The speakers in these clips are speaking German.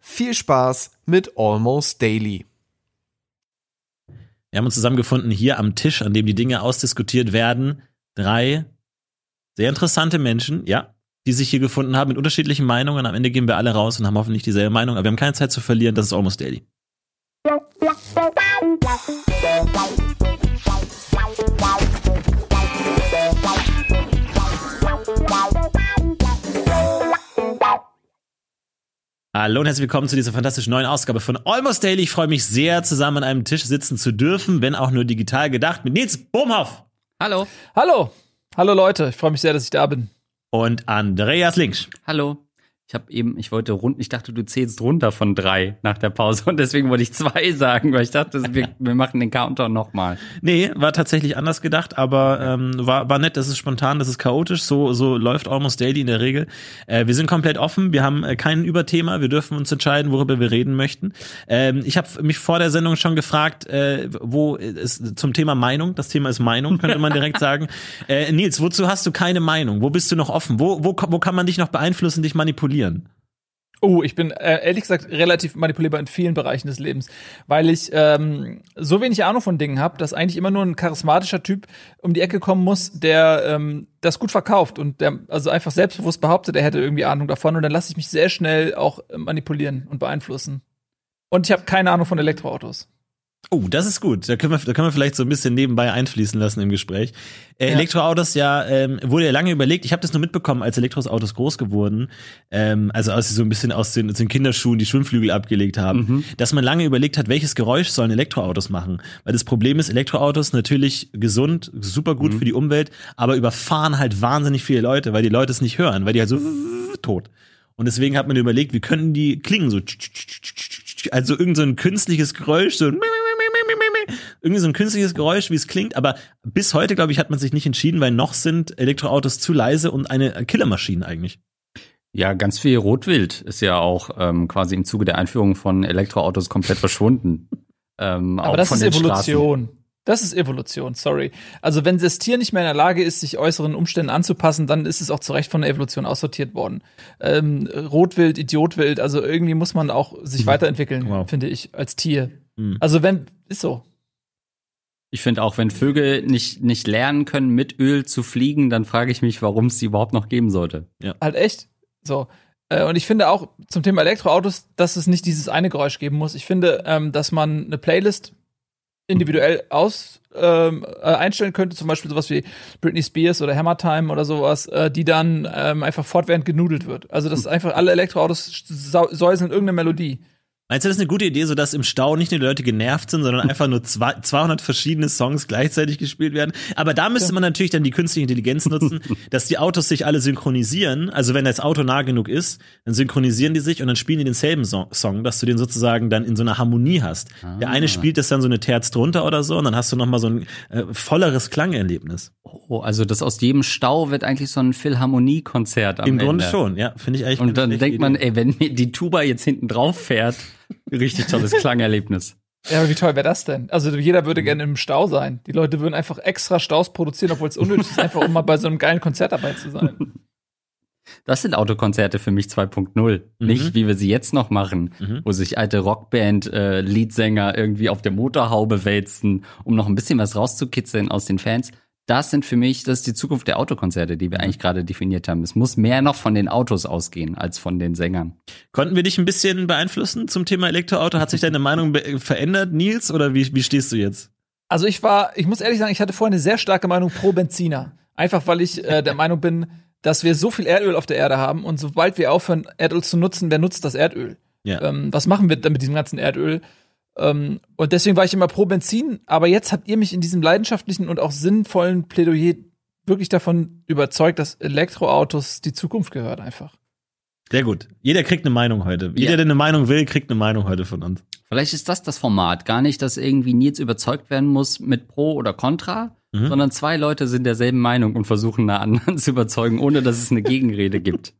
viel Spaß mit Almost Daily. Wir haben uns zusammengefunden hier am Tisch, an dem die Dinge ausdiskutiert werden. Drei sehr interessante Menschen, ja, die sich hier gefunden haben mit unterschiedlichen Meinungen. Am Ende gehen wir alle raus und haben hoffentlich dieselbe Meinung, aber wir haben keine Zeit zu verlieren. Das ist Almost Daily. Hallo und herzlich willkommen zu dieser fantastischen neuen Ausgabe von Almost Daily. Ich freue mich sehr, zusammen an einem Tisch sitzen zu dürfen, wenn auch nur digital gedacht, mit Nils Bohmhoff. Hallo. Hallo. Hallo Leute, ich freue mich sehr, dass ich da bin. Und Andreas Links. Hallo. Ich habe eben, ich wollte rund, ich dachte, du zählst runter von drei nach der Pause und deswegen wollte ich zwei sagen, weil ich dachte, wir, wir machen den Countdown nochmal. Nee, war tatsächlich anders gedacht, aber ähm, war, war nett, das ist spontan, das ist chaotisch, so, so läuft Almost Daily in der Regel. Äh, wir sind komplett offen, wir haben äh, kein Überthema, wir dürfen uns entscheiden, worüber wir reden möchten. Ähm, ich habe mich vor der Sendung schon gefragt, äh, wo ist zum Thema Meinung, das Thema ist Meinung, könnte man direkt sagen. Äh, Nils, wozu hast du keine Meinung? Wo bist du noch offen? Wo, wo, wo kann man dich noch beeinflussen, dich manipulieren? Oh, ich bin äh, ehrlich gesagt relativ manipulierbar in vielen Bereichen des Lebens, weil ich ähm, so wenig Ahnung von Dingen habe, dass eigentlich immer nur ein charismatischer Typ um die Ecke kommen muss, der ähm, das gut verkauft und der also einfach selbstbewusst behauptet, er hätte irgendwie Ahnung davon und dann lasse ich mich sehr schnell auch manipulieren und beeinflussen. Und ich habe keine Ahnung von Elektroautos. Oh, das ist gut. Da können wir, da können wir vielleicht so ein bisschen nebenbei einfließen lassen im Gespräch. Äh, ja. Elektroautos ja ähm, wurde ja lange überlegt. Ich habe das nur mitbekommen, als Elektroautos groß geworden, ähm, also als sie so ein bisschen aus den, aus den Kinderschuhen die Schwimmflügel abgelegt haben, mhm. dass man lange überlegt hat, welches Geräusch sollen Elektroautos machen. Weil das Problem ist, Elektroautos natürlich gesund, super gut mhm. für die Umwelt, aber überfahren halt wahnsinnig viele Leute, weil die Leute es nicht hören, weil die halt so tot. Und deswegen hat man überlegt, wie könnten die klingen so also irgend so ein künstliches Geräusch, so irgendwie so ein künstliches Geräusch, wie es klingt, aber bis heute, glaube ich, hat man sich nicht entschieden, weil noch sind Elektroautos zu leise und eine Killermaschine eigentlich. Ja, ganz viel Rotwild ist ja auch ähm, quasi im Zuge der Einführung von Elektroautos komplett verschwunden. Ähm, aber das ist Evolution. Straßen. Das ist Evolution, sorry. Also wenn das Tier nicht mehr in der Lage ist, sich äußeren Umständen anzupassen, dann ist es auch zu Recht von der Evolution aussortiert worden. Ähm, Rotwild, Idiotwild, also irgendwie muss man auch sich mhm. weiterentwickeln, wow. finde ich, als Tier. Mhm. Also wenn, ist so. Ich finde auch, wenn Vögel nicht, nicht lernen können, mit Öl zu fliegen, dann frage ich mich, warum es sie überhaupt noch geben sollte. Ja. Halt echt. So. Äh, und ich finde auch zum Thema Elektroautos, dass es nicht dieses eine Geräusch geben muss. Ich finde, ähm, dass man eine Playlist individuell aus ähm, äh, einstellen könnte, zum Beispiel sowas wie Britney Spears oder Hammer Time oder sowas, äh, die dann ähm, einfach fortwährend genudelt wird. Also dass einfach alle Elektroautos säuseln irgendeine Melodie. Meinst du, das ist eine gute Idee, so dass im Stau nicht nur die Leute genervt sind, sondern einfach nur zwei, 200 verschiedene Songs gleichzeitig gespielt werden? Aber da müsste man natürlich dann die künstliche Intelligenz nutzen, dass die Autos sich alle synchronisieren. Also wenn das Auto nah genug ist, dann synchronisieren die sich und dann spielen die denselben Song, dass du den sozusagen dann in so einer Harmonie hast. Ah. Der eine ah. spielt das dann so eine Terz drunter oder so und dann hast du noch mal so ein äh, volleres Klangerlebnis. Oh, also das aus jedem Stau wird eigentlich so ein Philharmonie-Konzert am Im Ende. Grunde schon, ja, finde ich eigentlich. Und dann denkt man, ey, wenn mir die Tuba jetzt hinten drauf fährt, Richtig tolles Klangerlebnis. Ja, aber wie toll wäre das denn? Also jeder würde gerne im Stau sein. Die Leute würden einfach extra Staus produzieren, obwohl es unnötig ist, einfach um mal bei so einem geilen Konzert dabei zu sein. Das sind Autokonzerte für mich 2.0. Mhm. Nicht, wie wir sie jetzt noch machen, mhm. wo sich alte Rockband-Leadsänger äh, irgendwie auf der Motorhaube wälzen, um noch ein bisschen was rauszukitzeln aus den Fans das sind für mich, das ist die Zukunft der Autokonzerte, die wir mhm. eigentlich gerade definiert haben. Es muss mehr noch von den Autos ausgehen als von den Sängern. Konnten wir dich ein bisschen beeinflussen zum Thema Elektroauto? Hat sich deine Meinung verändert, Nils, oder wie, wie stehst du jetzt? Also ich war, ich muss ehrlich sagen, ich hatte vorher eine sehr starke Meinung pro Benziner. Einfach weil ich äh, der Meinung bin, dass wir so viel Erdöl auf der Erde haben und sobald wir aufhören, Erdöl zu nutzen, wer nutzt das Erdöl? Ja. Ähm, was machen wir dann mit diesem ganzen Erdöl? Ähm, und deswegen war ich immer pro Benzin, aber jetzt habt ihr mich in diesem leidenschaftlichen und auch sinnvollen Plädoyer wirklich davon überzeugt, dass Elektroautos die Zukunft gehört einfach. Sehr gut. Jeder kriegt eine Meinung heute. Jeder, Ja. der eine Meinung will, kriegt eine Meinung heute von uns. Vielleicht ist das das Format. Gar nicht, dass irgendwie Nils überzeugt werden muss mit Pro oder Contra, Mhm. sondern zwei Leute sind derselben Meinung und versuchen eine anderen zu überzeugen, ohne dass es eine Gegenrede gibt.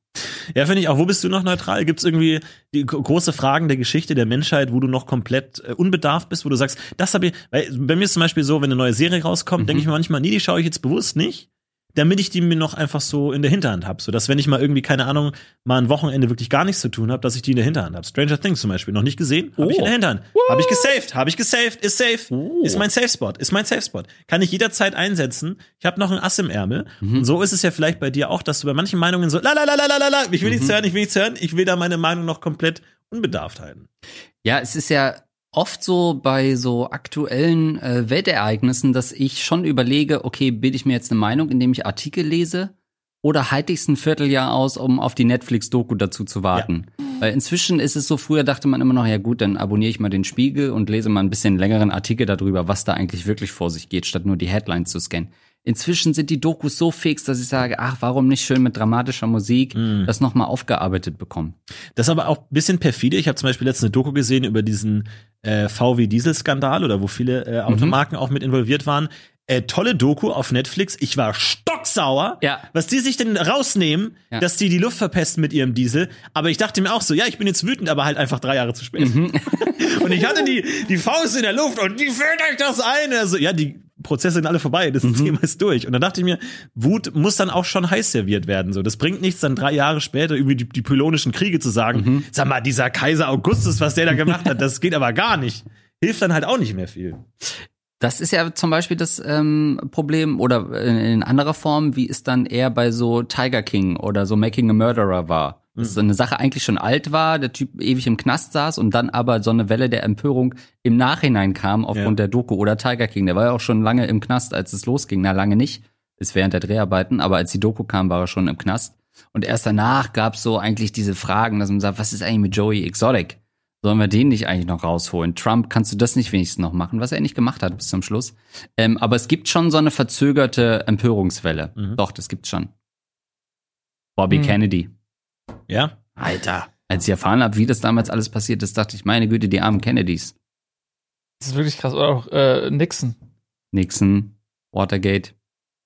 Ja, finde ich auch. Wo bist du noch neutral? Gibt es irgendwie die gro- große Fragen der Geschichte der Menschheit, wo du noch komplett äh, unbedarft bist, wo du sagst, das habe ich, weil bei mir ist zum Beispiel so, wenn eine neue Serie rauskommt, denke ich mir manchmal, nee, die schaue ich jetzt bewusst nicht, damit ich die mir noch einfach so in der Hinterhand habe. So dass wenn ich mal irgendwie, keine Ahnung, mal ein Wochenende wirklich gar nichts zu tun habe, dass ich die in der Hinterhand habe. Stranger Things zum Beispiel, noch nicht gesehen, habe ich in der Hinterhand. Habe ich gesaved, habe ich gesaved, ist safe, Oh. ist mein Safe Spot, ist mein Safe Spot. Kann ich jederzeit einsetzen. Ich habe noch ein Ass im Ärmel. Mhm. Und so ist es ja vielleicht bei dir auch, dass du bei manchen Meinungen so, la la la la la la la, ich will nichts Mhm. hören, ich will nichts hören, ich will da meine Meinung noch komplett unbedarft halten. Ja, es ist ja oft so bei so aktuellen äh, Weltereignissen, dass ich schon überlege, okay, bilde ich mir jetzt eine Meinung, indem ich Artikel lese? Oder halte ich es ein Vierteljahr aus, um auf die Netflix-Doku dazu zu warten? Weil inzwischen ist es so, früher dachte man immer noch, ja gut, dann abonniere ich mal den Spiegel und lese mal ein bisschen längeren Artikel darüber, was da eigentlich wirklich vor sich geht, statt nur die Headlines zu scannen. Inzwischen sind die Dokus so fix, dass ich sage, ach, warum nicht schön mit dramatischer Musik das nochmal aufgearbeitet bekommen? Das ist aber auch ein bisschen perfide. Ich habe zum Beispiel letztens eine Doku gesehen über diesen äh, VW-Diesel-Skandal oder wo viele äh, Automarken auch mit involviert waren. Äh, tolle Doku auf Netflix. Ich war stocksauer, Ja. was die sich denn rausnehmen, Ja. dass die die Luft verpesten mit ihrem Diesel. Aber ich dachte mir auch so, ja, ich bin jetzt wütend, aber halt einfach drei Jahre zu spät. und ich hatte die, die Faust in der Luft und wie fällt euch das ein? Also, ja, die Prozesse sind alle vorbei, das Thema ist durch. Und dann dachte ich mir, Wut muss dann auch schon heiß serviert werden. So, das bringt nichts, dann drei Jahre später über die, die pylonischen Kriege zu sagen, sag mal, dieser Kaiser Augustus, was der da gemacht hat, das geht aber gar nicht. Hilft dann halt auch nicht mehr viel. Das ist ja zum Beispiel das ähm, Problem oder in, in anderer Form, wie es dann eher bei so Tiger King oder so Making a Murderer war. Dass so eine Sache eigentlich schon alt war, der Typ ewig im Knast saß und dann aber so eine Welle der Empörung im Nachhinein kam aufgrund Ja. der Doku oder Tiger King. Der war ja auch schon lange im Knast, als es losging. Na, lange nicht. Ist während der Dreharbeiten, aber als die Doku kam, war er schon im Knast. Und erst danach gab's so eigentlich diese Fragen, dass man sagt, was ist eigentlich mit Joey Exotic? Sollen wir den nicht eigentlich noch rausholen? Trump, kannst du das nicht wenigstens noch machen, was er nicht gemacht hat bis zum Schluss? Ähm, aber es gibt schon so eine verzögerte Empörungswelle. Mhm. Doch, das gibt's schon. Bobby Mhm. Kennedy. Ja? Alter. Als ich erfahren habe, wie das damals alles passiert ist, dachte ich, meine Güte, die armen Kennedys. Das ist wirklich krass. Oder auch äh, Nixon. Nixon, Watergate.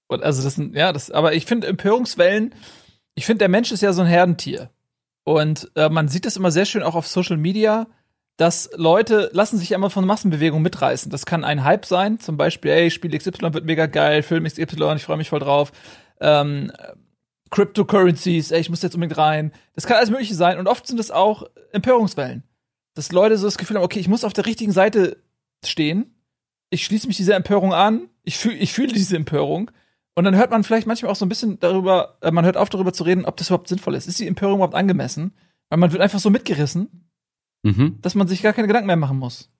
Und also das sind, ja, das, aber ich finde Empörungswellen, ich finde, der Mensch ist ja so ein Herdentier. Und äh, man sieht das immer sehr schön auch auf Social Media, dass Leute lassen sich immer von Massenbewegungen mitreißen. Das kann ein Hype sein, zum Beispiel, ey, Spiel XY wird mega geil, Film XY, ich freue mich voll drauf. Ähm, Cryptocurrencies, ey, ich muss jetzt unbedingt rein. Das kann alles Mögliche sein. Und oft sind es auch Empörungswellen. Dass Leute so das Gefühl haben, okay, ich muss auf der richtigen Seite stehen. Ich schließe mich dieser Empörung an. Ich, fühl, ich fühle diese Empörung. Und dann hört man vielleicht manchmal auch so ein bisschen darüber, äh, man hört auf darüber zu reden, ob das überhaupt sinnvoll ist. Ist die Empörung überhaupt angemessen? Weil man wird einfach so mitgerissen, Mhm. dass man sich gar keine Gedanken mehr machen muss.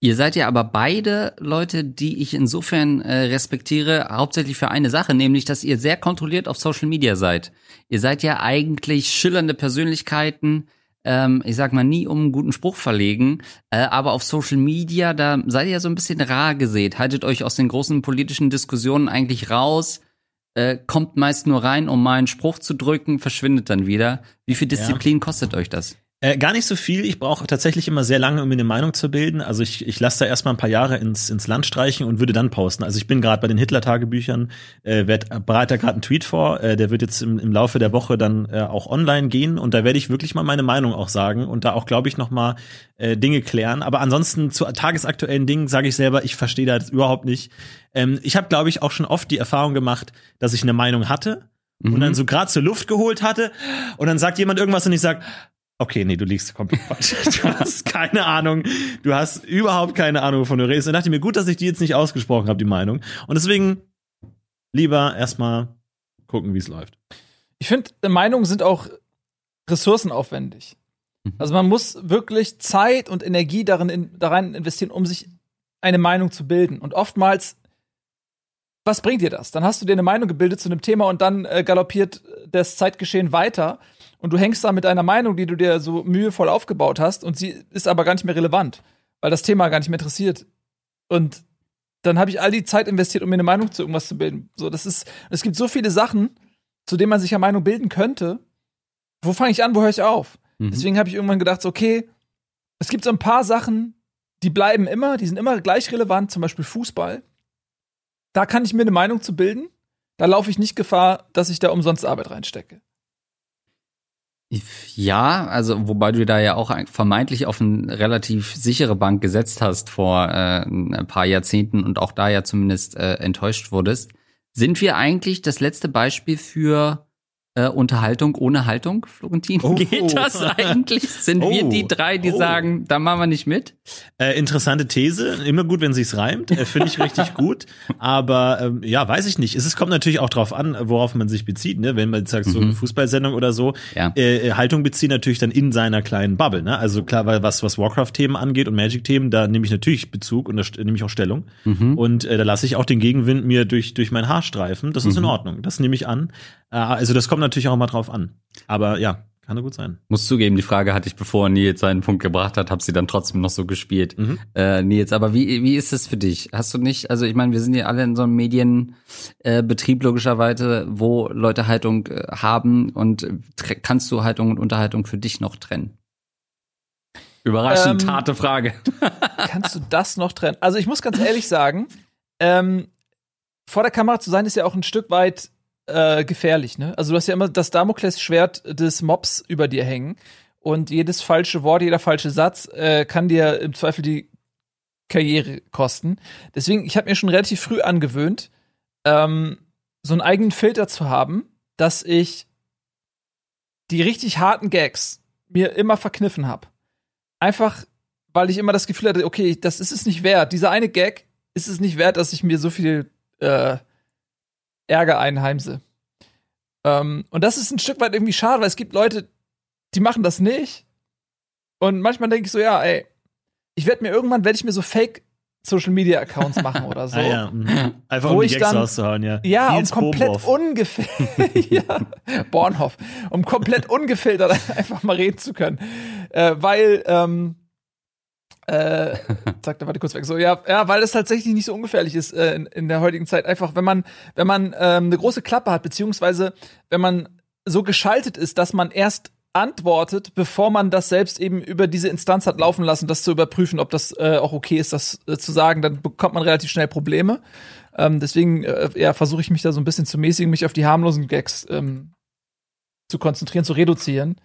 Ihr seid ja aber beide Leute, die ich insofern äh, respektiere, hauptsächlich für eine Sache, nämlich, dass ihr sehr kontrolliert auf Social Media seid. Ihr seid ja eigentlich schillernde Persönlichkeiten, ähm, ich sag mal, nie um einen guten Spruch verlegen, äh, aber auf Social Media, da seid ihr ja so ein bisschen rar gesät, haltet euch aus den großen politischen Diskussionen eigentlich raus, äh, kommt meist nur rein, um mal einen Spruch zu drücken, verschwindet dann wieder. Wie viel Disziplin kostet euch das? Äh, gar nicht so viel. Ich brauche tatsächlich immer sehr lange, um mir eine Meinung zu bilden. Also ich, ich lasse da erstmal ein paar Jahre ins, ins Land streichen und würde dann posten. Also ich bin gerade bei den Hitler-Tagebüchern, äh, werd, bereite da gerade einen Tweet vor. Äh, der wird jetzt im, im Laufe der Woche dann äh, auch online gehen und da werde ich wirklich mal meine Meinung auch sagen und da auch, glaube ich, noch mal äh, Dinge klären. Aber ansonsten zu tagesaktuellen Dingen sage ich selber, ich verstehe da jetzt überhaupt nicht. Ähm, ich habe, glaube ich, auch schon oft die Erfahrung gemacht, dass ich eine Meinung hatte und dann so gerade zur Luft geholt hatte und dann sagt jemand irgendwas und ich sag Okay, nee, du liegst komplett falsch. Du hast keine Ahnung. Du hast überhaupt keine Ahnung, wovon du redest. Und dachte ich mir, gut, dass ich die jetzt nicht ausgesprochen habe, die Meinung. Und deswegen lieber erstmal gucken, wie es läuft. Ich finde, Meinungen sind auch ressourcenaufwendig. Also man muss wirklich Zeit und Energie darin in, daran investieren, um sich eine Meinung zu bilden. Und oftmals, was bringt dir das? Dann hast du dir eine Meinung gebildet zu einem Thema und dann äh, galoppiert das Zeitgeschehen weiter und du hängst da mit einer Meinung, die du dir so mühevoll aufgebaut hast und sie ist aber gar nicht mehr relevant, weil das Thema gar nicht mehr interessiert. Und dann habe ich all die Zeit investiert, um mir eine Meinung zu irgendwas zu bilden. So, das ist, es gibt so viele Sachen, zu denen man sich eine Meinung bilden könnte, wo fange ich an, wo höre ich auf? Mhm. Deswegen habe ich irgendwann gedacht, so, okay, es gibt so ein paar Sachen, die bleiben immer, die sind immer gleich relevant, zum Beispiel Fußball. Da kann ich mir eine Meinung zu bilden. Da laufe ich nicht Gefahr, dass ich da umsonst Arbeit reinstecke. Ja, also wobei du da ja auch vermeintlich auf eine relativ sichere Bank gesetzt hast vor äh, ein paar Jahrzehnten und auch da ja zumindest äh, enttäuscht wurdest. Sind wir eigentlich das letzte Beispiel für äh, Unterhaltung ohne Haltung, Florentin? Oh. Geht das eigentlich? Sind wir Oh. die drei, die Oh. sagen, da machen wir nicht mit? Äh, interessante These. Immer gut, wenn sich's reimt. Äh, Finde ich richtig gut. Aber ähm, ja, weiß ich nicht. Es, es kommt natürlich auch drauf an, worauf man sich bezieht. Ne? Wenn man jetzt sagt, so eine Fußballsendung oder so, Ja. äh, Haltung beziehen natürlich dann in seiner kleinen Bubble. Ne? Also klar, weil was, was Warcraft-Themen angeht und Magic-Themen, da nehme ich natürlich Bezug und da nehme ich auch Stellung. Und äh, da lasse ich auch den Gegenwind mir durch, durch mein Haar streifen. Das ist in Ordnung. Das nehme ich an. Äh, also das kommt natürlich auch mal drauf an. Aber ja, kann ja gut sein. Muss zugeben, die Frage hatte ich, bevor Nils seinen Punkt gebracht hat, habe sie dann trotzdem noch so gespielt. Mhm. Äh, Nils, aber wie, wie ist es für dich? Hast du nicht, also ich meine, wir sind ja alle in so einem Medienbetrieb äh, logischerweise, wo Leute Haltung äh, haben und äh, kannst du Haltung und Unterhaltung für dich noch trennen? Überraschend Ähm, harte Frage. Kannst du das noch trennen? Also ich muss ganz ehrlich sagen, ähm, vor der Kamera zu sein ist ja auch ein Stück weit äh, gefährlich, ne? Also du hast ja immer das Damoklesschwert des Mobs über dir hängen und jedes falsche Wort, jeder falsche Satz äh, kann dir im Zweifel die Karriere kosten. Deswegen, ich habe mir schon relativ früh angewöhnt, ähm, so einen eigenen Filter zu haben, dass ich die richtig harten Gags mir immer verkniffen habe. Einfach, weil ich immer das Gefühl hatte, okay, das ist es nicht wert. Dieser eine Gag ist es nicht wert, dass ich mir so viel äh, Ärger einheimse. Ähm, und das ist ein Stück weit irgendwie schade, weil es gibt Leute, die machen das nicht. Und manchmal denke ich so, ja, ey, ich werde mir irgendwann, werde ich mir so Fake Social Media Accounts machen oder so. Ah, ja. mhm. Einfach um die Gags dann- rauszuhauen, ja. Ja, Nils um komplett ungefiltert, ja, Bornhoff, um komplett ungefiltert einfach mal reden zu können. Äh, weil, ähm, äh, zack, da war kurz weg. So, ja, ja, weil es tatsächlich nicht so ungefährlich ist äh, in, in der heutigen Zeit. Einfach, wenn man, wenn man ähm, eine große Klappe hat, beziehungsweise wenn man so geschaltet ist, dass man erst antwortet, bevor man das selbst eben über diese Instanz hat laufen lassen, das zu überprüfen, ob das äh, auch okay ist, das äh, zu sagen, dann bekommt man relativ schnell Probleme. Ähm, deswegen äh, ja, versuche ich mich da so ein bisschen zu mäßigen, mich auf die harmlosen Gags ähm, zu konzentrieren, zu reduzieren.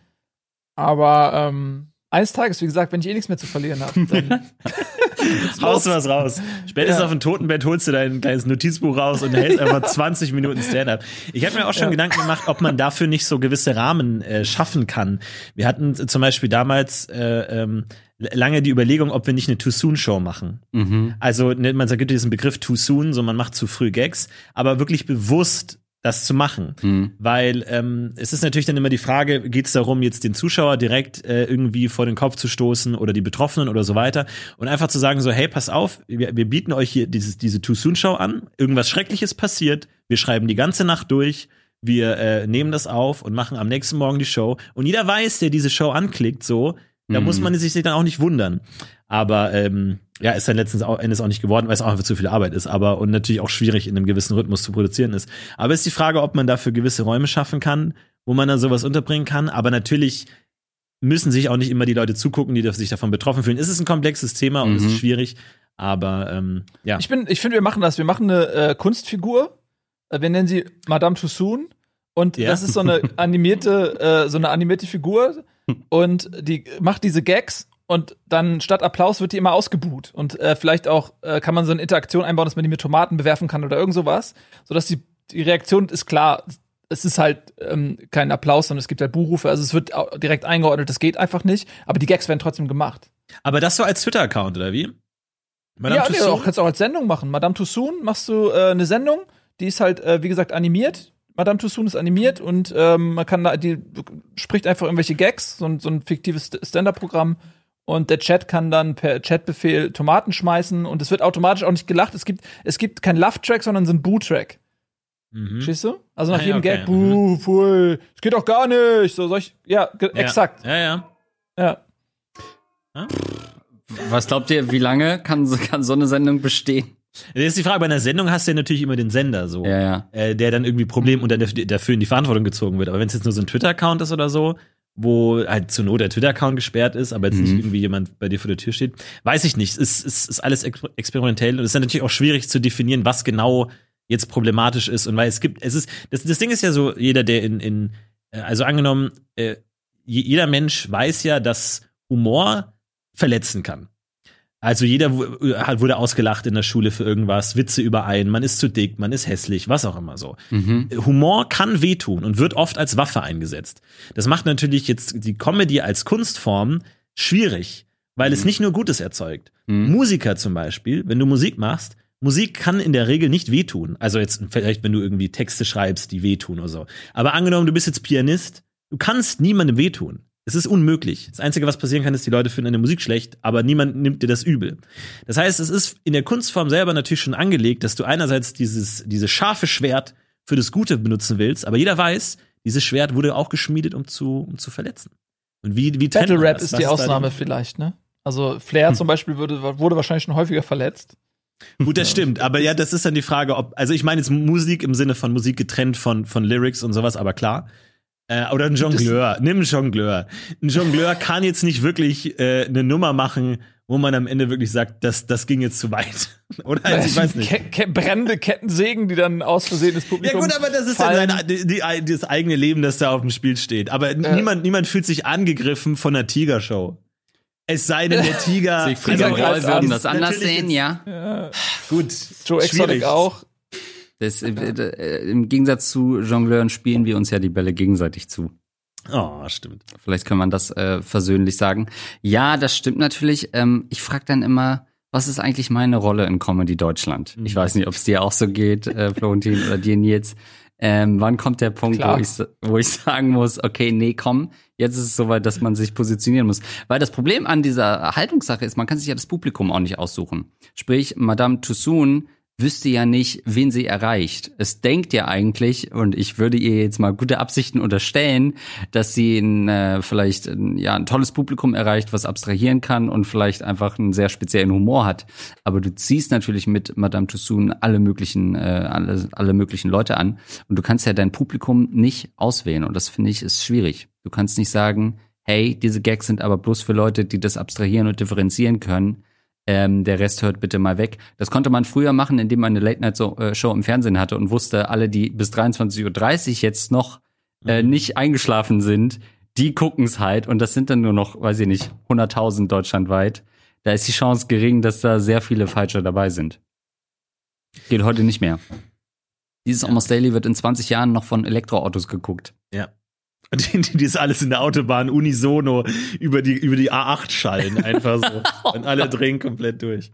Aber ähm, eines Tages, wie gesagt, wenn ich eh nichts mehr zu verlieren habe, dann Haust du was raus. Spätestens Ja. auf dem Totenbett holst du dein kleines Notizbuch raus und hältst einfach 20 Minuten Stand-up. Ich habe mir auch schon Ja. Gedanken gemacht, ob man dafür nicht so gewisse Rahmen äh, schaffen kann. Wir hatten zum Beispiel damals äh, ähm, lange die Überlegung, ob wir nicht eine Too-Soon-Show machen. Mhm. Also ne, man sagt diesen Begriff too soon, so man macht zu früh Gags, aber wirklich bewusst das zu machen. Mhm. Weil ähm, es ist natürlich dann immer die Frage, geht es darum, jetzt den Zuschauer direkt äh, irgendwie vor den Kopf zu stoßen oder die Betroffenen oder so weiter und einfach zu sagen so, hey, pass auf, wir, wir bieten euch hier dieses, diese Too-Soon-Show an, irgendwas Schreckliches passiert, wir schreiben die ganze Nacht durch, wir äh, nehmen das auf und machen am nächsten Morgen die Show und jeder weiß, der diese Show anklickt, so, da Mhm. muss man sich dann auch nicht wundern. Aber ähm, ja, ist dann letztens auch, Endes auch nicht geworden, weil es auch einfach zu viel Arbeit ist. Aber und natürlich auch schwierig in einem gewissen Rhythmus zu produzieren ist. Aber ist die Frage, ob man dafür gewisse Räume schaffen kann, wo man dann sowas unterbringen kann. Aber natürlich müssen sich auch nicht immer die Leute zugucken, die sich davon betroffen fühlen. Es ist ein komplexes Thema und es Mhm. ist schwierig. Aber ähm, ja. Ich bin, ich finde, wir machen das. Wir machen eine äh, Kunstfigur. Äh, wir nennen sie Madame Tussoon. Und Ja. das ist so eine animierte, äh, so eine animierte Figur. Und die macht diese Gags. Und dann statt Applaus wird die immer ausgebuht. Und äh, vielleicht auch äh, kann man so eine Interaktion einbauen, dass man die mit Tomaten bewerfen kann oder irgend sowas. Sodass die, die Reaktion ist klar. Es ist halt ähm, kein Applaus, sondern es gibt halt Buchrufe. Also es wird direkt eingeordnet, das geht einfach nicht. Aber die Gags werden trotzdem gemacht. Aber das so als Twitter-Account, oder wie? Madame ja, nee, Tussaud? auch, kannst du auch als Sendung machen. Madame Tussoon machst du äh, eine Sendung, die ist halt, äh, wie gesagt, animiert. Madame Tussoon ist animiert und ähm, man kann da, die spricht einfach irgendwelche Gags, so ein, so ein fiktives St- Stand-Up-Programm. Und der Chat kann dann per Chatbefehl Tomaten schmeißen und es wird automatisch auch nicht gelacht. Es gibt, es gibt kein Love-Track, sondern so ein Boo-Track. Mhm. Verstehst du? Also nach Ah, ja, jedem okay. Gag, Buh, pfui, es geht doch gar nicht. So, solch, ja, Ja. exakt. Ja, ja. Ja. Was glaubt ihr, wie lange kann, so- kann so eine Sendung bestehen? Das ist die Frage, bei einer Sendung hast du ja natürlich immer den Sender so, Ja, ja. äh, der dann irgendwie Problem und dann dafür dafür in die Verantwortung gezogen wird. Aber wenn es jetzt nur so ein Twitter-Account ist oder so, wo halt zur Not der Twitter-Account gesperrt ist, aber jetzt nicht Mhm. irgendwie jemand bei dir vor der Tür steht, weiß ich nicht. Es ist, ist alles ex experimentell und es ist natürlich auch schwierig zu definieren, was genau jetzt problematisch ist. Und weil es gibt, es ist, das, das Ding ist ja so, jeder, der in, in äh, also angenommen, äh, je- jeder Mensch weiß ja, dass Humor verletzen kann. Also jeder hat- wurde ausgelacht in der Schule für irgendwas, Witze über einen, man ist zu dick, man ist hässlich, was auch immer so. Mhm. Humor kann wehtun und wird oft als Waffe eingesetzt. Das macht natürlich jetzt die Comedy als Kunstform schwierig, weil es nicht nur Gutes erzeugt. Mhm. Musiker zum Beispiel, wenn du Musik machst, Musik kann in der Regel nicht wehtun. Also jetzt vielleicht, wenn du irgendwie Texte schreibst, die wehtun oder so. Aber angenommen, du bist jetzt Pianist, du kannst niemandem wehtun. Es ist unmöglich. Das Einzige, was passieren kann, ist, die Leute finden eine Musik schlecht, aber niemand nimmt dir das übel. Das heißt, es ist in der Kunstform selber natürlich schon angelegt, dass du einerseits dieses, dieses scharfe Schwert für das Gute benutzen willst, aber jeder weiß, dieses Schwert wurde auch geschmiedet, um zu, um zu verletzen. Und wie, wie Battle Rap das? ist Was die Ausnahme vielleicht, ne? Also Flair zum Beispiel würde, wurde wahrscheinlich schon häufiger verletzt. Gut, das stimmt. Aber ja, das ist dann die Frage, ob, also ich meine jetzt Musik im Sinne von Musik getrennt von, von Lyrics und sowas, aber klar. Äh, oder ein Jongleur. Nimm einen Jongleur. Ein Jongleur kann jetzt nicht wirklich äh, eine Nummer machen, wo man am Ende wirklich sagt, das, das ging jetzt zu weit. Oder? Also ich weiß nicht. Ke ke brennende Kettensägen, die dann aus Versehen Ja Publikum gut, aber das ist fallen. sein, die, die, das eigene Leben, das da auf dem Spiel steht. Aber niemand, niemand fühlt sich angegriffen von einer Tigershow. Es sei denn, der Tiger. Siegfried Also, ist würden das anders sehen, jetzt- ja. Gut. Joe Exotic schwierig. auch. Das, äh, äh, Im Gegensatz zu Jongleuren spielen wir uns ja die Bälle gegenseitig zu. Oh, stimmt. Vielleicht kann man das äh, versöhnlich sagen. Ja, das stimmt natürlich. Ähm, ich frage dann immer, was ist eigentlich meine Rolle in Comedy Deutschland? Ich weiß nicht, ob es dir auch so geht, äh, Florentin oder dir Nils. Ähm, wann kommt der Punkt, Klar. wo ich, wo ich sagen muss, okay, nee, komm, jetzt ist es soweit, dass man sich positionieren muss. Weil das Problem an dieser Haltungssache ist, man kann sich ja das Publikum auch nicht aussuchen. Sprich, Madame Tussoon wüsste ja nicht, wen sie erreicht. Es denkt ja eigentlich, und ich würde ihr jetzt mal gute Absichten unterstellen, dass sie ein, äh, vielleicht ein, ja, ein tolles Publikum erreicht, was abstrahieren kann und vielleicht einfach einen sehr speziellen Humor hat. Aber du ziehst natürlich mit Madame Tussoon alle möglichen, äh, alle, alle möglichen Leute an und du kannst ja dein Publikum nicht auswählen und das finde ich ist schwierig. Du kannst nicht sagen, hey, diese Gags sind aber bloß für Leute, die das abstrahieren und differenzieren können. Ähm, der Rest hört bitte mal weg. Das konnte man früher machen, indem man eine Late-Night-Show im Fernsehen hatte und wusste, alle, die bis 23.30 Uhr jetzt noch äh, nicht eingeschlafen sind, die gucken's halt. Und das sind dann nur noch, weiß ich nicht, 100.000 deutschlandweit. Da ist die Chance gering, dass da sehr viele Falsche dabei sind. Geht heute nicht mehr. Dieses Almost Daily wird in 20 Jahren noch von Elektroautos geguckt. Ja. Und die, die das alles in der Autobahn unisono über die, über die A8 schallen, einfach so. Und alle drehen komplett durch.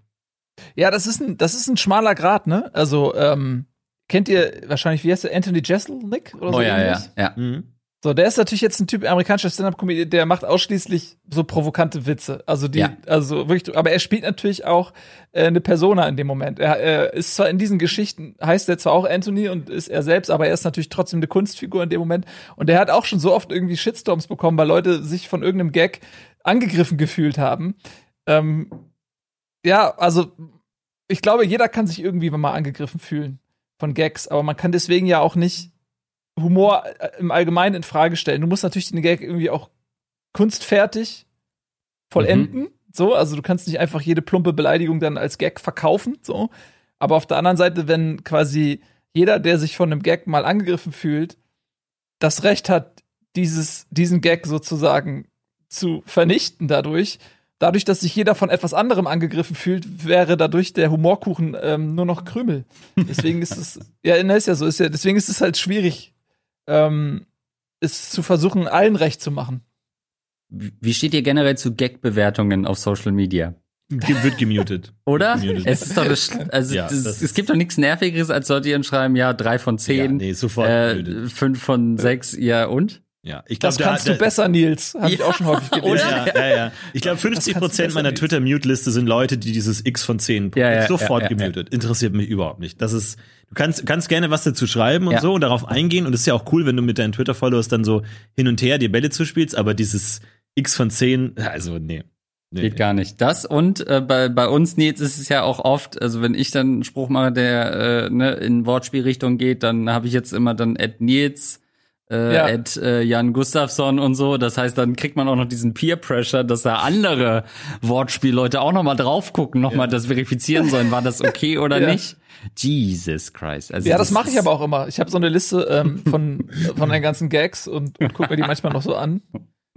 Ja, das ist ein, das ist ein schmaler Grad, ne? Also, ähm, kennt ihr wahrscheinlich, wie heißt der, Anthony Jeselnik oder so? Oh ja, ja, ähnlich? ja. Mhm. So, der ist natürlich jetzt ein Typ amerikanischer Stand-Up-Comedian, der macht ausschließlich so provokante Witze. Also die, Ja. also wirklich, aber er spielt natürlich auch äh, eine Persona in dem Moment. Er, er ist zwar in diesen Geschichten, heißt er zwar auch Anthony und ist er selbst, aber er ist natürlich trotzdem eine Kunstfigur in dem Moment. Und er hat auch schon so oft irgendwie Shitstorms bekommen, weil Leute sich von irgendeinem Gag angegriffen gefühlt haben. Ähm, ja, also ich glaube, jeder kann sich irgendwie mal angegriffen fühlen von Gags, aber man kann deswegen ja auch nicht Humor äh, im Allgemeinen in Frage stellen. Du musst natürlich den Gag irgendwie auch kunstfertig vollenden. So, also du kannst nicht einfach jede plumpe Beleidigung dann als Gag verkaufen. So, aber auf der anderen Seite, wenn quasi jeder, der sich von einem Gag mal angegriffen fühlt, das Recht hat, dieses, diesen Gag sozusagen zu vernichten dadurch, dadurch, dass sich jeder von etwas anderem angegriffen fühlt, wäre dadurch der Humorkuchen ähm, nur noch Krümel. Deswegen ist es, ja, ne, ist ja so, ist ja, deswegen ist es halt schwierig, ähm, es zu versuchen, allen recht zu machen. Wie steht ihr generell zu Gag-Bewertungen auf Social Media? Ge- Wird gemutet. Oder? Gemutet. Es ist doch das, also Ja, das, das es gibt doch nichts Nervigeres, als Leute ihren schreiben, ja, drei von Ja, zehn, nee, sofort äh, fünf von sechs, ja und? Ja, ich glaub, Das kannst der- du besser, Nils. Habe ich Ja, auch schon häufig gelesen. Ja, ja, ja. Ich glaube, 50 kannst du Prozent meiner. Twitter-Mute-Liste sind Leute, die dieses X von 10 Ja, ja, sofort ja, ja, gemutet. Interessiert mich überhaupt nicht. Das ist, du kannst, kannst gerne was dazu schreiben und Ja. so und darauf eingehen. Und es ist ja auch cool, wenn du mit deinen Twitter-Followers dann so hin und her die Bälle zuspielst, aber dieses X von 10, also nee. Nee. Geht gar nicht. Das und äh, bei, bei uns, Nils, ist es ja auch oft, also wenn ich dann einen Spruch mache, der äh, ne, in Wortspielrichtung geht, dann habe ich jetzt immer dann Ed Nils, äh, ja. Ed äh, Jan Gustafsson und so. Das heißt, dann kriegt man auch noch diesen Peer Pressure, dass da andere Wortspielleute auch noch mal drauf gucken, noch ja. mal das verifizieren sollen, war das okay oder ja. nicht. Jesus Christ. Also ja, das, das mache ich aber auch immer. Ich habe so eine Liste ähm, von von den ganzen Gags und, und gucke mir die manchmal noch so an.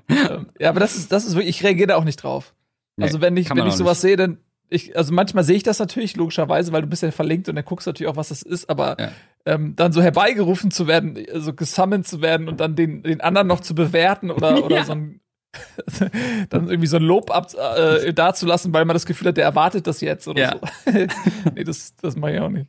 Ähm, ja, aber das ist das ist wirklich. Ich reagiere da auch nicht drauf. Nee, also wenn ich, wenn ich sowas sehe, dann ich, also manchmal sehe ich das natürlich logischerweise, weil du bist ja verlinkt und dann guckst du natürlich auch, was das ist, aber ja. Ähm, dann so herbeigerufen zu werden, so also gesammelt zu werden und dann den, den anderen noch zu bewerten oder, oder ja. so ein dann irgendwie so ein Lob ab, äh, dazulassen, weil man das Gefühl hat, der erwartet das jetzt oder ja. so. nee, das, das mache ich auch nicht.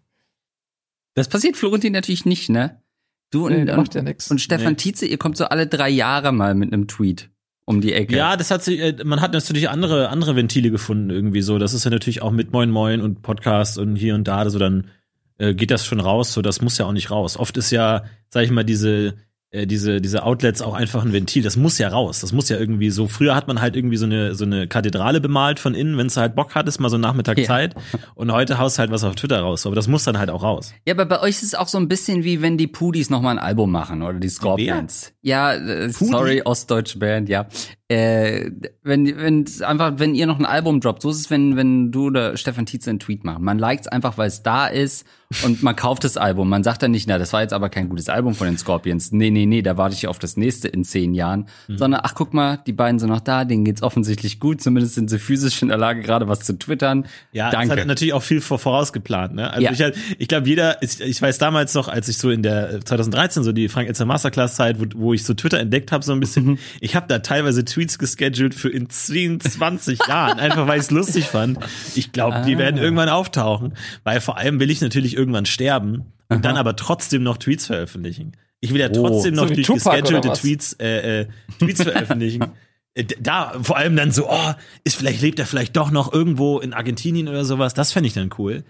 Das passiert Florentin natürlich nicht, ne? Du und, nee, und, ja und Stefan nee. Tietze, ihr kommt so alle drei Jahre mal mit einem Tweet um die Ecke. Ja, das hat sich, äh, man hat natürlich andere, andere Ventile gefunden irgendwie so. Das ist ja natürlich auch mit Moin Moin und Podcast und hier und da, so dann äh, geht das schon raus. So, das muss ja auch nicht raus. Oft ist ja, sag ich mal, diese, äh, diese, diese Outlets auch einfach ein Ventil. Das muss ja raus. Das muss ja irgendwie so. Früher hat man halt irgendwie so eine, so eine Kathedrale bemalt von innen, wenn es halt Bock hat, ist mal so Nachmittag ja. Zeit. Und heute haust halt was auf Twitter raus. Aber das muss dann halt auch raus. Ja, aber bei euch ist es auch so ein bisschen wie wenn die Pudis noch mal ein Album machen oder die Scorpions. Wer? Ja, äh, sorry, ostdeutsche Band, ja äh, wenn, wenn einfach, wenn ihr noch ein Album droppt, so ist es, wenn, wenn du oder Stefan Tietze einen Tweet machen. Man liked es einfach, weil es da ist und man kauft das Album. Man sagt dann nicht, na, das war jetzt aber kein gutes Album von den Scorpions. Nee, nee, nee, da warte ich auf das nächste in zehn Jahren. Mhm. Sondern, ach, guck mal, die beiden sind noch da, denen geht's offensichtlich gut. Zumindest sind sie physisch in der Lage, gerade was zu twittern. Ja, Danke. das hat natürlich auch viel vorausgeplant, ne? Also ja. ich, halt, ich glaube, jeder, ich, ich weiß damals noch, als ich so in der 2013, so die Frank Etzer Masterclass Zeit, wo, wo ich so Twitter entdeckt habe, so ein bisschen, mhm. ich habe da teilweise Tweets gescheduled für in 10, 20 Jahren, einfach weil ich es lustig fand. Ich glaube, ah. die werden irgendwann auftauchen, weil vor allem will ich natürlich irgendwann sterben und Aha. dann aber trotzdem noch Tweets veröffentlichen. Ich will ja oh. trotzdem oh, noch so durch geschedulte Tweets, äh, äh, Tweets veröffentlichen. Äh, da vor allem dann so, oh, ist vielleicht lebt er vielleicht doch noch irgendwo in Argentinien oder sowas. Das fände ich dann cool.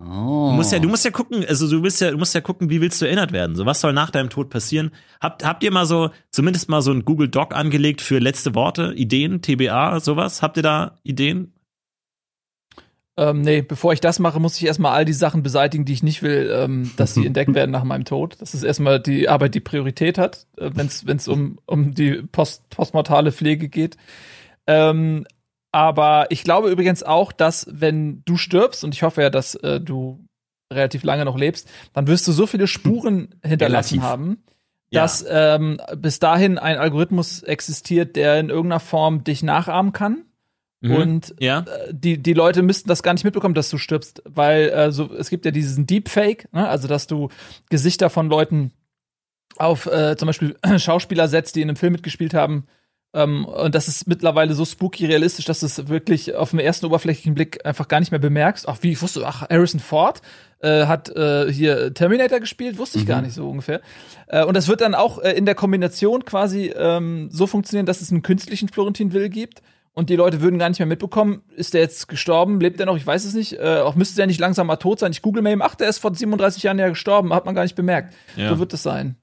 Oh. Du musst ja, du musst ja gucken, also du bist ja, du musst ja gucken, wie willst du erinnert werden? So, was soll nach deinem Tod passieren? Habt, habt ihr mal so, zumindest mal so ein Google Doc angelegt für letzte Worte, Ideen, TBA, sowas? Habt ihr da Ideen? Ähm, nee, bevor ich das mache, muss ich erstmal all die Sachen beseitigen, die ich nicht will, ähm, dass sie entdeckt werden nach meinem Tod. Das ist erstmal die Arbeit, die Priorität hat, äh, wenn es um, um die post, postmortale Pflege geht. Ähm, aber ich glaube übrigens auch, dass wenn du stirbst, und ich hoffe ja, dass äh, du relativ lange noch lebst, dann wirst du so viele Spuren hinterlassen Relativ. haben, dass ja. ähm, bis dahin ein Algorithmus existiert, der in irgendeiner Form dich nachahmen kann. Mhm. Und ja. äh, die, die Leute müssten das gar nicht mitbekommen, dass du stirbst, weil äh, so, es gibt ja diesen Deepfake, ne? also dass du Gesichter von Leuten auf äh, zum Beispiel Schauspieler setzt, die in einem Film mitgespielt haben, ähm, und das ist mittlerweile so spooky realistisch, dass du es wirklich auf den ersten oberflächlichen Blick einfach gar nicht mehr bemerkst. Ach, wie ich wusste, ach, Harrison Ford äh, hat äh, hier Terminator gespielt, wusste ich mhm. gar nicht so ungefähr. Äh, und das wird dann auch äh, in der Kombination quasi ähm, so funktionieren, dass es einen künstlichen Florentin Will gibt. Und die Leute würden gar nicht mehr mitbekommen, ist der jetzt gestorben, lebt er noch, ich weiß es nicht. Äh, auch müsste der nicht langsam mal tot sein. Ich google mal eben, ach, der ist vor 37 Jahren ja gestorben, hat man gar nicht bemerkt. Ja. So wird es sein.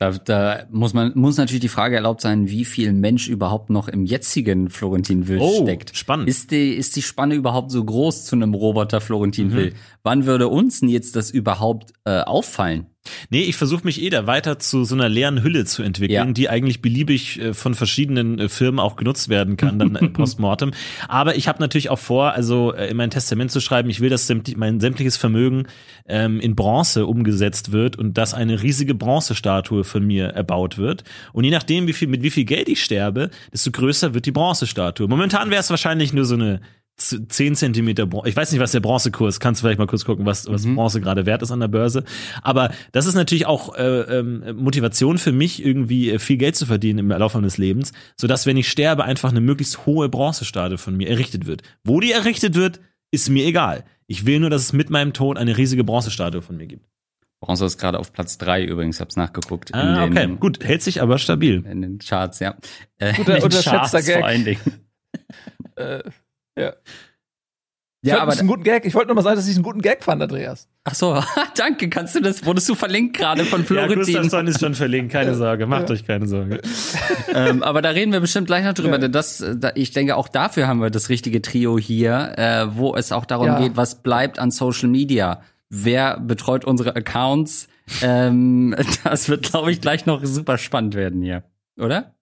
Da, da muss man muss natürlich die Frage erlaubt sein, wie viel Mensch überhaupt noch im jetzigen Florentin Will oh, steckt. Spannend. Ist die ist die Spanne überhaupt so groß zu einem Roboter Florentin mhm. Will? Wann würde uns denn jetzt das überhaupt äh, auffallen? Nee, ich versuche mich eh da weiter zu so einer leeren Hülle zu entwickeln, ja. die eigentlich beliebig äh, von verschiedenen äh, Firmen auch genutzt werden kann, dann äh, postmortem. Aber ich habe natürlich auch vor, also in mein Testament zu schreiben, ich will, dass mein sämtliches Vermögen ähm, in Bronze umgesetzt wird und dass eine riesige Bronzestatue von mir erbaut wird. Und je nachdem, wie viel, mit wie viel Geld ich sterbe, desto größer wird die Bronzestatue. Momentan wäre es wahrscheinlich nur so eine 10 Zentimeter Bronze. Ich weiß nicht, was der Bronzekurs, kannst du vielleicht mal kurz gucken, was, was mhm. Bronze gerade wert ist an der Börse. Aber das ist natürlich auch äh, ähm, Motivation für mich, irgendwie äh, viel Geld zu verdienen im Laufe meines Lebens, sodass, wenn ich sterbe, einfach eine möglichst hohe Bronzestatue von mir errichtet wird. Wo die errichtet wird, ist mir egal. Ich will nur, dass es mit meinem Tod eine riesige Bronzestatue von mir gibt. Bronze ist gerade auf Platz drei übrigens, hab's nachgeguckt. Ah, den, okay, gut, hält sich aber stabil. In den Charts, ja. Äh, Guter, in den Charts Gag. vor allen Dingen. Ja. Ja, aber einen guten Gag. Ich wollte nur mal sagen, dass ich einen guten Gag fand, Andreas. Ach so, danke. Kannst du das? Wurdest du verlinkt gerade von Florentin? Ja, Gustafsson ist schon verlinkt. Keine Sorge, macht ja. euch keine Sorge. ähm, aber da reden wir bestimmt gleich noch drüber. Ja. Das, da, ich denke, auch dafür haben wir das richtige Trio hier, äh, wo es auch darum ja. geht, was bleibt an Social Media. Wer betreut unsere Accounts? ähm, das wird, glaube ich, gleich noch super spannend werden hier, oder?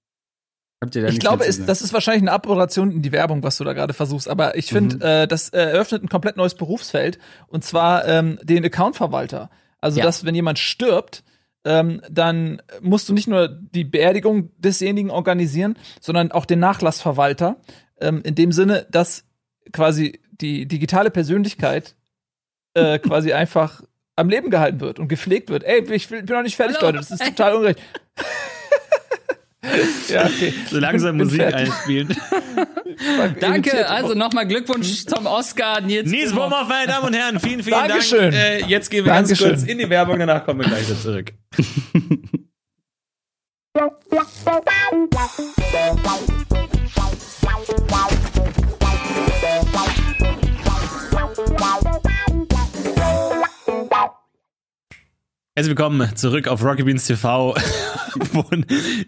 Ich glaube, ist, das ist wahrscheinlich eine Abmoderation in die Werbung, was du da gerade versuchst. Aber ich finde, mhm. äh, das eröffnet ein komplett neues Berufsfeld und zwar ähm, den Accountverwalter. Also, ja. dass wenn jemand stirbt, ähm, dann musst du nicht nur die Beerdigung desjenigen organisieren, sondern auch den Nachlassverwalter. Ähm, in dem Sinne, dass quasi die digitale Persönlichkeit äh, quasi einfach am Leben gehalten wird und gepflegt wird. Ey, ich bin noch nicht fertig, Hallo. Leute. Das ist total ungerecht. ja, okay. So langsam Musik einspielen. Danke, also nochmal Glückwunsch zum Oscar. Nils, Nils Bohmhoff, meine Damen und Herren, vielen, vielen Dankeschön. Dank. Äh, jetzt gehen wir Dankeschön. ganz kurz in die Werbung, danach kommen wir gleich wieder zurück. Herzlich willkommen zurück auf Rocky Beans TV, wo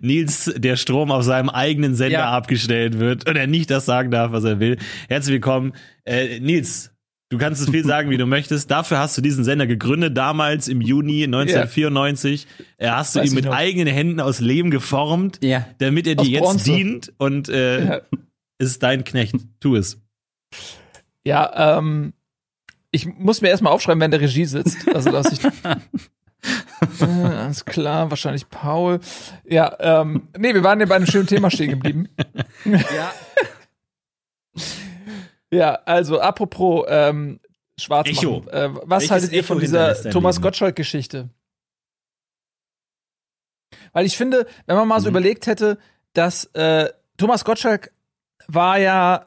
Nils der Strom auf seinem eigenen Sender ja. abgestellt wird und er nicht das sagen darf, was er will. Herzlich willkommen. Äh, Nils, du kannst es viel sagen, wie du möchtest. Dafür hast du diesen Sender gegründet, damals im Juni 1994. Ja. Hast du Weiß ihn mit eigenen Händen aus Lehm geformt, ja. damit er dir jetzt Bronze. dient und äh, ja. ist dein Knecht. Tu es. Ja, ähm, ich muss mir erstmal aufschreiben, wenn der Regie sitzt. Also, dass ich äh, alles klar, wahrscheinlich Paul. Ja, ähm, nee, wir waren ja bei einem schönen Thema stehen geblieben. ja. ja, also apropos ähm, Schwarz Echo. Äh, was Welches haltet ihr von dieser Thomas Gottschalk-Geschichte? Weil ich finde, wenn man mal mhm. so überlegt hätte, dass äh, Thomas Gottschalk war ja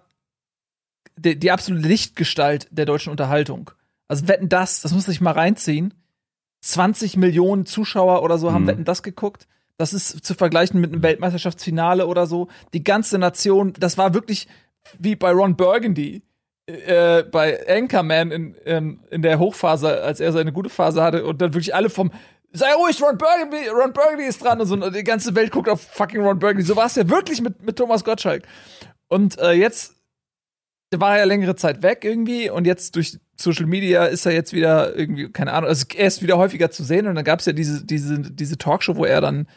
die, die absolute Lichtgestalt der deutschen Unterhaltung. Also wetten das, das muss sich mal reinziehen 20 Millionen Zuschauer oder so haben mhm. Wetten das geguckt. Das ist zu vergleichen mit einem Weltmeisterschaftsfinale oder so. Die ganze Nation, das war wirklich wie bei Ron Burgundy, äh, bei Anchorman in, ähm, in der Hochphase, als er seine gute Phase hatte und dann wirklich alle vom Sei ruhig, Ron Burgundy, Ron Burgundy ist dran und so und die ganze Welt guckt auf fucking Ron Burgundy. So war es ja wirklich mit, mit Thomas Gottschalk. Und äh, jetzt war ja längere Zeit weg irgendwie und jetzt durch Social Media ist er jetzt wieder irgendwie, keine Ahnung, also er ist wieder häufiger zu sehen und dann gab es ja diese, diese, diese Talkshow, wo er dann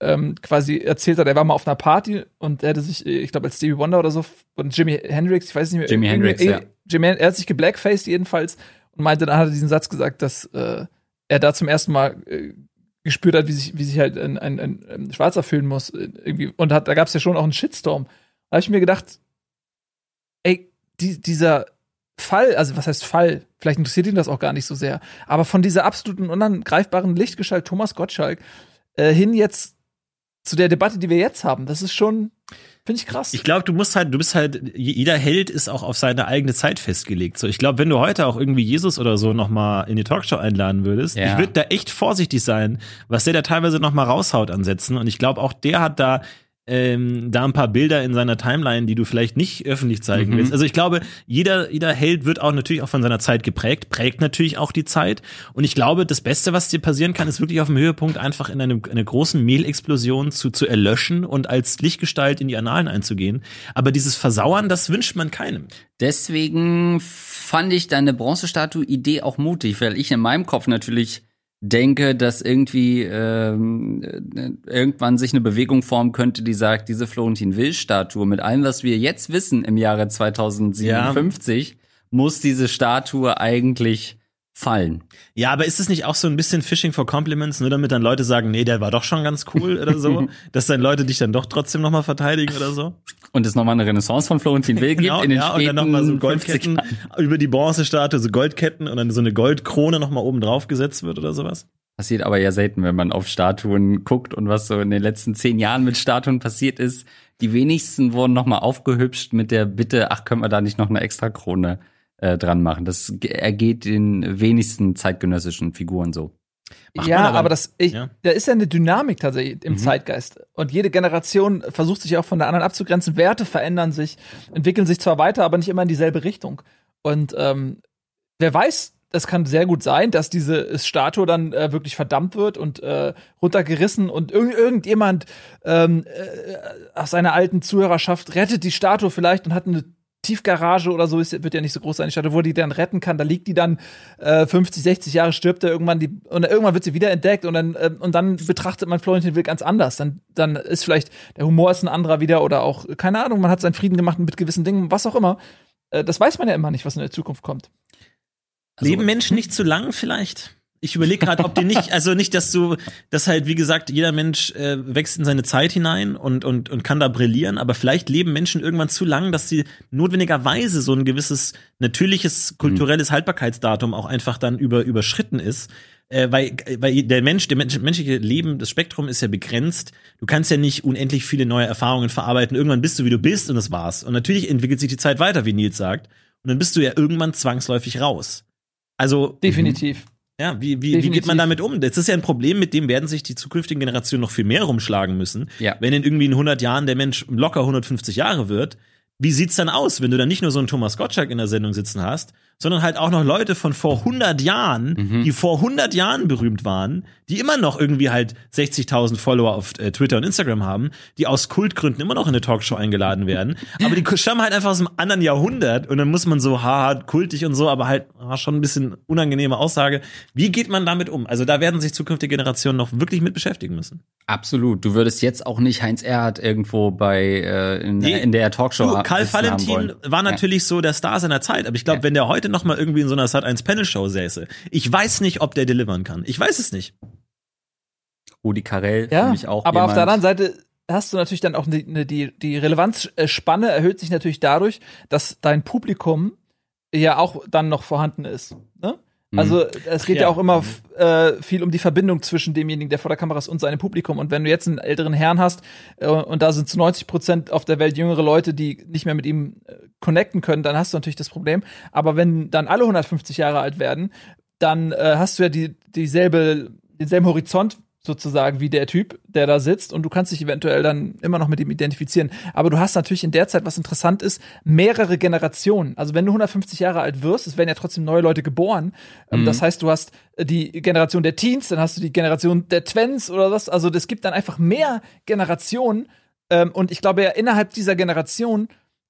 ähm, quasi erzählt hat, er war mal auf einer Party und er hatte sich, ich glaube, als Stevie Wonder oder so, und Jimi Hendrix, ich weiß nicht mehr. Jimi Hendrix, ja. Jimi, er hat sich geblackfaced jedenfalls und meinte, dann hat er diesen Satz gesagt, dass äh, er da zum ersten Mal äh, gespürt hat, wie sich, wie sich halt ein, ein, ein, ein Schwarzer fühlen muss. Äh, irgendwie. Und hat, da gab es ja schon auch einen Shitstorm. Da habe ich mir gedacht, die, dieser Fall, also was heißt Fall? Vielleicht interessiert ihn das auch gar nicht so sehr. Aber von dieser absoluten unangreifbaren Lichtgestalt Thomas Gottschalk äh, hin jetzt zu der Debatte, die wir jetzt haben, das ist schon, finde ich krass. Ich glaube, du musst halt, du bist halt, jeder Held ist auch auf seine eigene Zeit festgelegt. So, ich glaube, wenn du heute auch irgendwie Jesus oder so noch mal in die Talkshow einladen würdest, ja. ich würde da echt vorsichtig sein, was der da teilweise noch mal raushaut an Sätzen. Und ich glaube, auch der hat da ähm, da ein paar Bilder in seiner Timeline, die du vielleicht nicht öffentlich zeigen mhm. willst. Also ich glaube, jeder, jeder Held wird auch natürlich auch von seiner Zeit geprägt, prägt natürlich auch die Zeit. Und ich glaube, das Beste, was dir passieren kann, ist wirklich auf dem Höhepunkt einfach in eine, eine großen Mehlexplosion zu, zu erlöschen und als Lichtgestalt in die Annalen einzugehen. Aber dieses Versauern, das wünscht man keinem. Deswegen fand ich deine Bronzestatue-Idee auch mutig, weil ich in meinem Kopf natürlich denke, dass irgendwie ähm, äh, irgendwann sich eine Bewegung formen könnte, die sagt, diese Florentin Will-Statue mit allem, was wir jetzt wissen im Jahre 2057, ja. muss diese Statue eigentlich fallen. Ja, aber ist es nicht auch so ein bisschen Fishing for Compliments, nur damit dann Leute sagen, nee, der war doch schon ganz cool oder so, dass dann Leute dich dann doch trotzdem nochmal verteidigen oder so? Und es nochmal eine Renaissance von Florentin Will genau, gibt in den ja, späten und dann nochmal so Goldketten über die Bronzestatue, so Goldketten und dann so eine Goldkrone nochmal oben drauf gesetzt wird oder sowas? Passiert aber ja selten, wenn man auf Statuen guckt und was so in den letzten zehn Jahren mit Statuen passiert ist. Die wenigsten wurden nochmal aufgehübscht mit der Bitte, ach, können wir da nicht noch eine extra Krone äh, dran machen. Das ergeht den wenigsten zeitgenössischen Figuren so. Macht ja, aber, aber, das, ich, ja. da ist ja eine Dynamik tatsächlich im mhm. Zeitgeist. Und jede Generation versucht sich auch von der anderen abzugrenzen. Werte verändern sich, entwickeln sich zwar weiter, aber nicht immer in dieselbe Richtung. Und ähm, wer weiß, das kann sehr gut sein, dass diese Statue dann äh, wirklich verdammt wird und äh, runtergerissen und irg irgendjemand ähm, äh, aus seiner alten Zuhörerschaft rettet die Statue vielleicht und hat eine Tiefgarage oder so, ist, wird ja nicht so groß sein, die Statue, wo die dann retten kann. Da liegt die dann äh, 50, 60 Jahre, stirbt er irgendwann, die, und irgendwann wird sie wieder entdeckt und dann, äh, und dann betrachtet man Florentin Will ganz anders. Dann, dann ist vielleicht, der Humor ist ein anderer wieder oder auch, keine Ahnung, man hat seinen Frieden gemacht mit gewissen Dingen, was auch immer. Äh, das weiß man ja immer nicht, was in der Zukunft kommt. Also, Leben Menschen nicht zu lang vielleicht? Ich überlege gerade, ob die nicht, also nicht, dass du, dass halt, wie gesagt, jeder Mensch äh, wächst in seine Zeit hinein und, und, und kann da brillieren, aber vielleicht leben Menschen irgendwann zu lang, dass sie notwendigerweise so ein gewisses natürliches kulturelles Haltbarkeitsdatum auch einfach dann über, überschritten ist. Äh, weil, weil der Mensch, der Mensch, menschliche Leben, das Spektrum ist ja begrenzt. Du kannst ja nicht unendlich viele neue Erfahrungen verarbeiten. Irgendwann bist du, wie du bist, und das war's. Und natürlich entwickelt sich die Zeit weiter, wie Nils sagt. Und dann bist du ja irgendwann zwangsläufig raus. Also definitiv. Ja, wie, wie, wie geht man damit um? Das ist ja ein Problem, mit dem werden sich die zukünftigen Generationen noch viel mehr rumschlagen müssen. Ja. Wenn in irgendwie in 100 Jahren der Mensch locker 150 Jahre wird, wie sieht's dann aus, wenn du dann nicht nur so einen Thomas Gottschalk in der Sendung sitzen hast, sondern halt auch noch Leute von vor 100 Jahren, mhm. die vor 100 Jahren berühmt waren, die immer noch irgendwie halt 60.000 Follower auf äh, Twitter und Instagram haben, die aus Kultgründen immer noch in eine Talkshow eingeladen werden, aber die stammen halt einfach aus einem anderen Jahrhundert und dann muss man so hart kultig und so, aber halt ah, schon ein bisschen unangenehme Aussage. Wie geht man damit um? Also da werden sich zukünftige Generationen noch wirklich mit beschäftigen müssen. Absolut. Du würdest jetzt auch nicht Heinz Erhardt irgendwo bei äh, in, nee. in der Talkshow du, Karl Valentin war natürlich ja. so der Star seiner Zeit, aber ich glaube, ja. wenn der heute heute noch mal irgendwie in so einer Sat 1 Panel Show säße. Ich weiß nicht, ob der delivern kann. Ich weiß es nicht. Rudi Carell ja, für mich auch. Aber jemand. auf der anderen Seite hast du natürlich dann auch die, ne, die, die Relevanzspanne erhöht sich natürlich dadurch, dass dein Publikum ja auch dann noch vorhanden ist. Ne? Mhm. Also es geht ja. ja. auch immer äh, viel um die Verbindung zwischen demjenigen, der vor der Kamera ist und seinem Publikum. Und wenn du jetzt einen älteren Herrn hast äh, und da sind zu 90 Prozent auf der Welt jüngere Leute, die nicht mehr mit ihm äh, connecten können, dann hast du natürlich das Problem. Aber wenn dann alle 150 Jahre alt werden, dann äh, hast du ja die, dieselbe, denselben Horizont, sozusagen wie der Typ, der da sitzt und du kannst dich eventuell dann immer noch mit ihm identifizieren. Aber du hast natürlich in der Zeit, was interessant ist, mehrere Generationen. Also wenn du 150 Jahre alt wirst, es werden ja trotzdem neue Leute geboren. Ähm, mhm. Das heißt, du hast äh, die Generation der Teens, dann hast du die Generation der Twens oder was. Also es gibt dann einfach mehr Generationen. Ähm, und ich glaube ja, innerhalb dieser Generation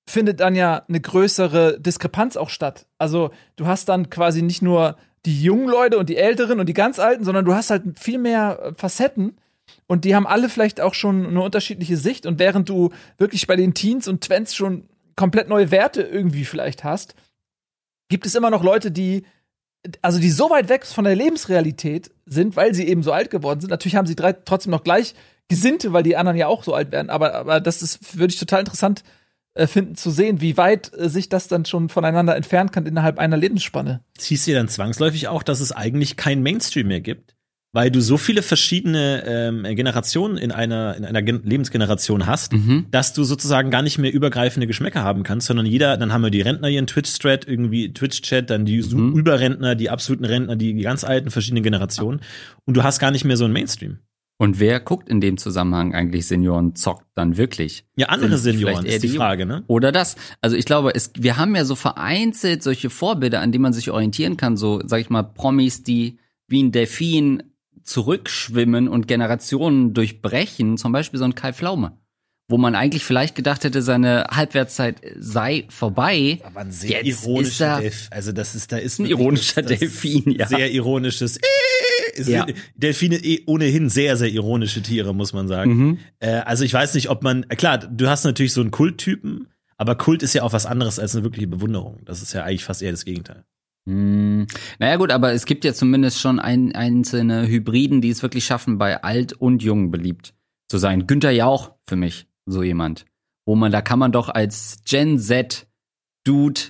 findet dann ja eine größere Diskrepanz auch statt. Also du hast dann quasi nicht nur die jungen Leute und die Älteren und die ganz Alten, sondern du hast halt viel mehr äh, Facetten und die haben alle vielleicht auch schon eine unterschiedliche Sicht und während du wirklich bei den Teens und Twents schon komplett neue Werte irgendwie vielleicht hast, gibt es immer noch Leute, die also die so weit weg von der Lebensrealität sind, weil sie eben so alt geworden sind. Natürlich haben sie drei trotzdem noch gleich Gesinnte, weil die anderen ja auch so alt werden. Aber, aber das ist, würde ich total interessant finden zu sehen, wie weit äh, sich das dann schon voneinander entfernen kann innerhalb einer Lebensspanne. Das hieß ja dann zwangsläufig auch, dass es eigentlich kein Mainstream mehr gibt, weil du so viele verschiedene ähm, Generationen in einer in einer Gen Lebensgeneration hast, mhm. dass du sozusagen gar nicht mehr übergreifende Geschmäcker haben kannst, sondern jeder, dann haben wir die Rentner ihren Twitch-Thread, irgendwie Twitch-Chat, dann die mhm. Überrentner, die absoluten Rentner, die, die ganz alten verschiedenen Generationen und du hast gar nicht mehr so ein Mainstream. Und wer guckt in dem Zusammenhang eigentlich Senioren zockt dann wirklich? Ja, andere Senioren ist die Frage, ne? Oder das. Also ich glaube, es, wir haben ja so vereinzelt solche Vorbilder, an denen man sich orientieren kann, so, sag ich mal, Promis, die wie ein Delfin zurückschwimmen und Generationen durchbrechen, zum Beispiel so ein Kai Pflaume. Wo man eigentlich vielleicht gedacht hätte, seine Halbwertszeit sei vorbei. Aber ein sehr Jetzt ironischer Delfin. Also das ist, da ist ein ironischer Delfin, ja. Sehr ironisches ja. Delfine eh ohnehin sehr, sehr ironische Tiere, muss man sagen. Mhm. Äh, also ich weiß nicht, ob man, klar, du hast natürlich so einen Kulttypen, aber Kult ist ja auch was anderes als eine wirkliche Bewunderung. Das ist ja eigentlich fast eher das Gegenteil. Hm. Naja gut, aber es gibt ja zumindest schon ein, einzelne Hybriden, die es wirklich schaffen, bei alt und jung beliebt zu sein. Günther Jauch für mich, so jemand. Wo man, da kann man doch als Gen Z Dude.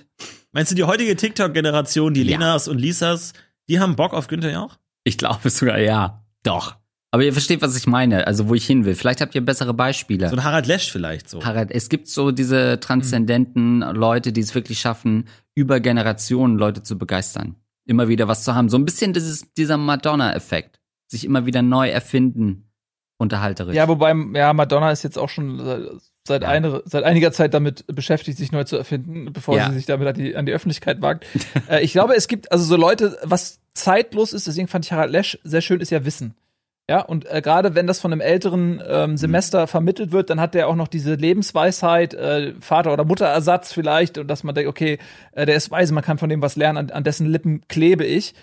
Meinst du, die heutige TikTok-Generation, die ja. Lenas und Lisas, die haben Bock auf Günther Jauch? Ich glaube sogar, ja. Doch. Aber ihr versteht, was ich meine, also wo ich hin will. Vielleicht habt ihr bessere Beispiele. So ein Harald Lesch vielleicht so. Harald, es gibt so diese transzendenten mhm. Leute, die es wirklich schaffen, über Generationen Leute zu begeistern. Immer wieder was zu haben. So ein bisschen dieses, dieser Madonna-Effekt. Sich immer wieder neu erfinden, unterhalterisch. Ja, wobei, ja, Madonna ist jetzt auch schon seit, ja. eine, seit einiger Zeit damit beschäftigt, sich neu zu erfinden, bevor ja. sie sich damit an die, an die Öffentlichkeit wagt. äh, ich glaube, es gibt also so Leute, was zeitlos ist, deswegen fand ich Harald Lesch sehr schön, ist ja Wissen. Ja, und äh, gerade wenn das von einem älteren ähm, Semester mhm. vermittelt wird, dann hat der auch noch diese Lebensweisheit, äh, Vater- oder Mutterersatz vielleicht, und dass man denkt, okay, äh, der ist weise, man kann von dem was lernen, an, an dessen Lippen klebe ich.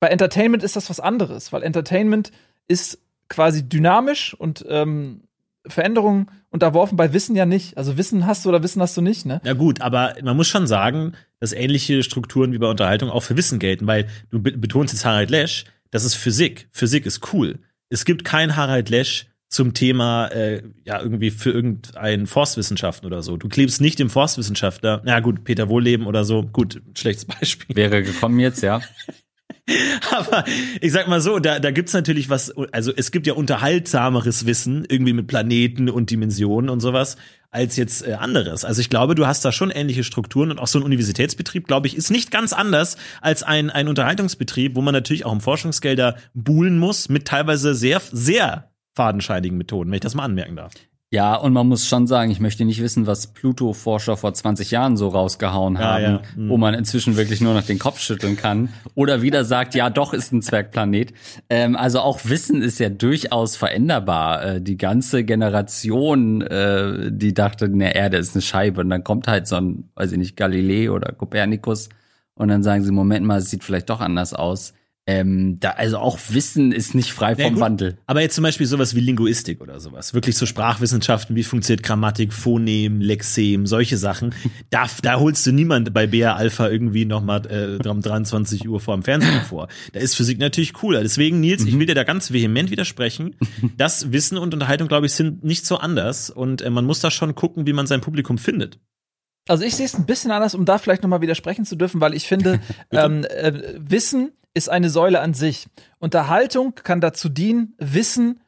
Bei Entertainment ist das was anderes, weil Entertainment ist quasi dynamisch und ähm, Veränderungen unterworfen, bei Wissen ja nicht. Also Wissen hast du oder Wissen hast du nicht, ne? Ja gut, aber man muss schon sagen, dass ähnliche Strukturen wie bei Unterhaltung auch für Wissen gelten, weil du betonst jetzt Harald Lesch, das ist Physik. Physik ist cool es gibt kein Harald Lesch zum Thema, äh, ja, irgendwie für irgendein Forstwissenschaften oder so. Du klebst nicht dem Forstwissenschaftler, na gut, Peter Wohlleben oder so, gut, schlechtes Beispiel. Wäre gekommen jetzt, ja. Aber ich sag mal so, da, da gibt's natürlich was, also es gibt ja unterhaltsameres Wissen, irgendwie mit Planeten und Dimensionen und sowas, als jetzt äh, anderes. Also ich glaube, du hast da schon ähnliche Strukturen und auch so ein Universitätsbetrieb, glaube ich, ist nicht ganz anders als ein, ein Unterhaltungsbetrieb, wo man natürlich auch um Forschungsgelder buhlen muss, mit teilweise sehr, sehr fadenscheinigen Methoden, wenn ich das mal anmerken darf. Ja, und man muss schon sagen, ich möchte nicht wissen, was Pluto-Forscher vor 20 Jahren so rausgehauen haben, ja, ja. Mhm. wo man inzwischen wirklich nur noch den Kopf schütteln kann. Oder wieder sagt, ja, doch ist ein Zwergplanet. Ähm, also auch Wissen ist ja durchaus veränderbar. Äh, die ganze Generation, äh, die dachte, eine Erde ist eine Scheibe. Und dann kommt halt so ein, weiß ich nicht, Galilei oder Kopernikus. Und dann sagen sie, Moment mal, es sieht vielleicht doch anders aus. Ähm, da, also auch Wissen ist nicht frei vom ja, Wandel. Aber jetzt zum Beispiel sowas wie Linguistik oder sowas. Wirklich so Sprachwissenschaften, wie funktioniert Grammatik, Phonem, Lexem, solche Sachen. Da, da holst du niemand bei BR Alpha irgendwie nochmal äh, um 23 Uhr vor dem Fernsehen vor. Da ist Physik natürlich cooler. Deswegen, Nils, mhm. ich will dir da ganz vehement widersprechen. Das Wissen und Unterhaltung, glaube ich, sind nicht so anders. Und äh, man muss da schon gucken, wie man sein Publikum findet. Also ich sehe es ein bisschen anders, um da vielleicht nochmal widersprechen zu dürfen, weil ich finde, ähm, äh, Wissen ist eine Säule an sich. Unterhaltung kann dazu dienen, Wissen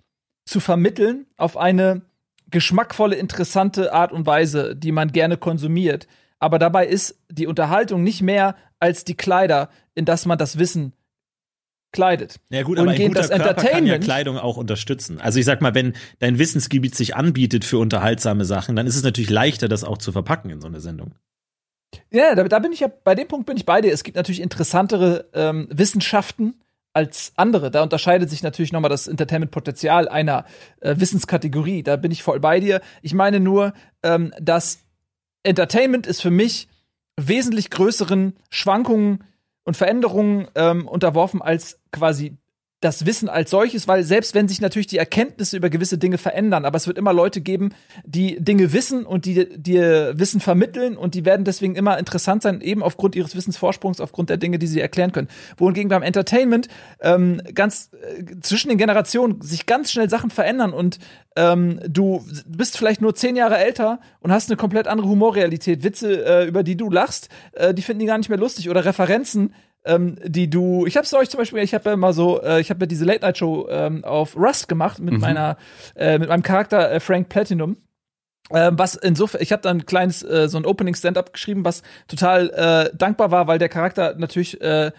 zu vermitteln auf eine geschmackvolle, interessante Art und Weise, die man gerne konsumiert. Aber dabei ist die Unterhaltung nicht mehr als die Kleider, in das man das Wissen kleidet. Ja gut, aber und ein guter das Körper kann ja Kleidung auch unterstützen. Also ich sag mal, wenn dein Wissensgebiet sich anbietet für unterhaltsame Sachen, dann ist es natürlich leichter, das auch zu verpacken in so eine Sendung. Ja, da, da bin ich ja, bei dem Punkt bin ich bei dir. Es gibt natürlich interessantere ähm, Wissenschaften als andere. Da unterscheidet sich natürlich nochmal das Entertainment-Potenzial einer äh, Wissenskategorie. Da bin ich voll bei dir. Ich meine nur, ähm, dass Entertainment ist für mich wesentlich größeren Schwankungen und Veränderungen ähm, unterworfen als quasi das Wissen als solches, weil selbst wenn sich natürlich die Erkenntnisse über gewisse Dinge verändern, aber es wird immer Leute geben, die Dinge wissen und die dir Wissen vermitteln und die werden deswegen immer interessant sein, eben aufgrund ihres Wissensvorsprungs, aufgrund der Dinge, die sie erklären können. Wohingegen beim Entertainment ähm, ganz äh, zwischen den Generationen sich ganz schnell Sachen verändern und ähm, du bist vielleicht nur zehn Jahre älter und hast eine komplett andere Humorrealität. Witze, äh, über die du lachst, äh, die finden die gar nicht mehr lustig oder Referenzen, ähm, die du, ich hab's euch zum Beispiel, ich habe ja mal so, äh, ich habe ja diese Late Night Show ähm, auf Rust gemacht mit mhm. meiner, äh, mit meinem Charakter äh, Frank Platinum. Ähm, was insofern, ich habe dann ein kleines, äh, so ein Opening Stand-up geschrieben, was total äh, dankbar war, weil der Charakter natürlich äh,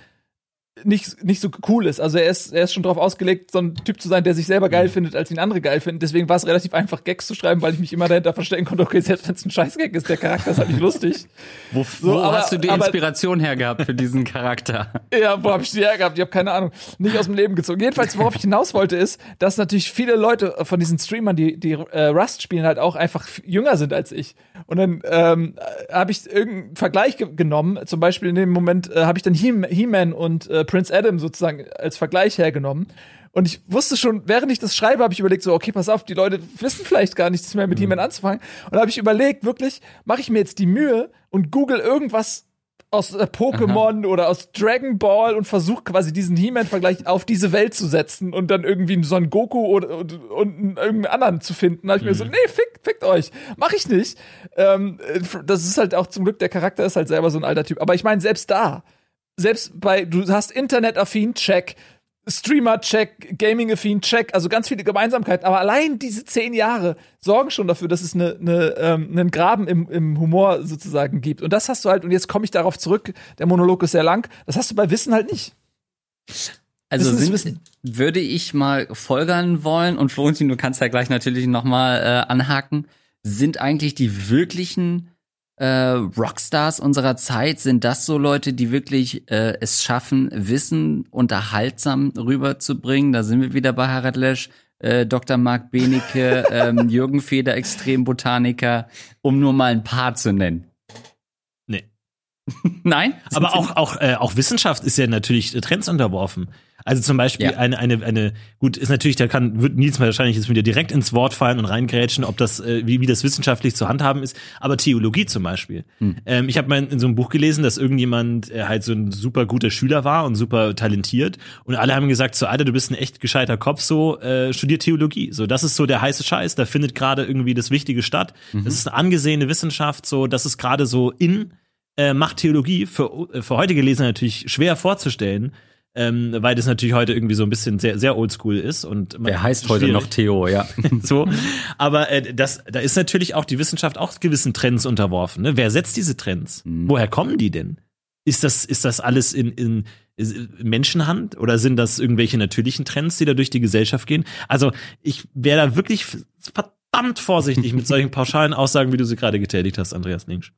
nicht, nicht so cool ist. Also er ist, er ist schon darauf ausgelegt, so ein Typ zu sein, der sich selber geil mhm. findet, als ihn andere geil finden. Deswegen war es relativ einfach, Gags zu schreiben, weil ich mich immer dahinter verstecken konnte, okay, selbst wenn es ein Scheißgag ist, der Charakter ist halt nicht lustig. Wo, so, wo aber, hast du die Inspiration hergehabt für diesen Charakter? ja, wo habe ich die hergehabt? Ich habe keine Ahnung. Nicht aus dem Leben gezogen. Jedenfalls, worauf ich hinaus wollte, ist, dass natürlich viele Leute von diesen Streamern, die, die äh, Rust spielen, halt auch einfach jünger sind als ich. Und dann ähm, habe ich irgendeinen Vergleich ge genommen. Zum Beispiel in dem Moment äh, habe ich dann He-Man und äh, Prince Adam sozusagen als Vergleich hergenommen. Und ich wusste schon, während ich das schreibe, habe ich überlegt, so, okay, pass auf, die Leute wissen vielleicht gar nichts mehr mit mhm. He-Man anzufangen. Und da habe ich überlegt, wirklich, mache ich mir jetzt die Mühe und google irgendwas aus äh, Pokémon oder aus Dragon Ball und versuche quasi diesen He-Man-Vergleich auf diese Welt zu setzen und dann irgendwie so einen Goku oder, und, und irgendeinen anderen zu finden. Da habe ich mhm. mir so, mhm. nee, fick, fickt euch. Mach ich nicht. Ähm, äh, das ist halt auch zum Glück, der Charakter ist halt selber so ein alter Typ. Aber ich meine, selbst da, selbst bei, du hast Internet-affin, check. Streamer-Check, Gaming-affin, check, also ganz viele Gemeinsamkeiten. Aber allein diese zehn Jahre sorgen schon dafür, dass es eine, eine, ähm, einen Graben im, im Humor sozusagen gibt. Und das hast du halt, und jetzt komme ich darauf zurück, der Monolog ist sehr lang, das hast du bei Wissen halt nicht. Also sind, würde ich mal folgern wollen, und Florentin, du kannst ja gleich natürlich noch mal äh, anhaken. sind eigentlich die wirklichen äh, Rockstars unserer Zeit? Sind das so Leute, die wirklich äh, es schaffen, Wissen unterhaltsam rüberzubringen? Da sind wir wieder bei Harald Lesch, äh, Dr. Marc Benecke, ähm, Jürgen Feder, Extrembotaniker, um nur mal ein paar zu nennen. Nee. Nein? Aber auch, auch, äh, auch Wissenschaft ist ja natürlich äh, Trends unterworfen. Also zum Beispiel Ja. eine, eine, eine, gut, ist natürlich, da kann, wird Nils wahrscheinlich jetzt wieder direkt ins Wort fallen und reingrätschen, ob das, äh, wie, wie das wissenschaftlich zu handhaben ist, aber Theologie zum Beispiel. Ähm, ich habe mal in so einem Buch gelesen, dass irgendjemand äh, halt so ein super guter Schüler war und super talentiert und alle haben gesagt, so Alter, du bist ein echt gescheiter Kopf, so äh, studier Theologie. So, das ist so der heiße Scheiß, da findet gerade irgendwie das Wichtige statt. Das ist eine angesehene Wissenschaft, so, das ist gerade so in äh, macht Theologie für, für heutige Leser natürlich schwer vorzustellen, ähm, weil das natürlich heute irgendwie so ein bisschen sehr, sehr oldschool ist. Und Wer heißt heute schwierig. noch Theo, ja. so. Aber äh, das, da ist natürlich auch die Wissenschaft auch gewissen Trends unterworfen. Ne? Wer setzt diese Trends? Woher kommen die denn? Ist das, ist das alles in, in ist- Menschenhand oder sind das irgendwelche natürlichen Trends, die da durch die Gesellschaft gehen? Also ich wäre da wirklich verdammt vorsichtig mit solchen pauschalen Aussagen, wie du sie gerade getätigt hast, Andreas Linksch.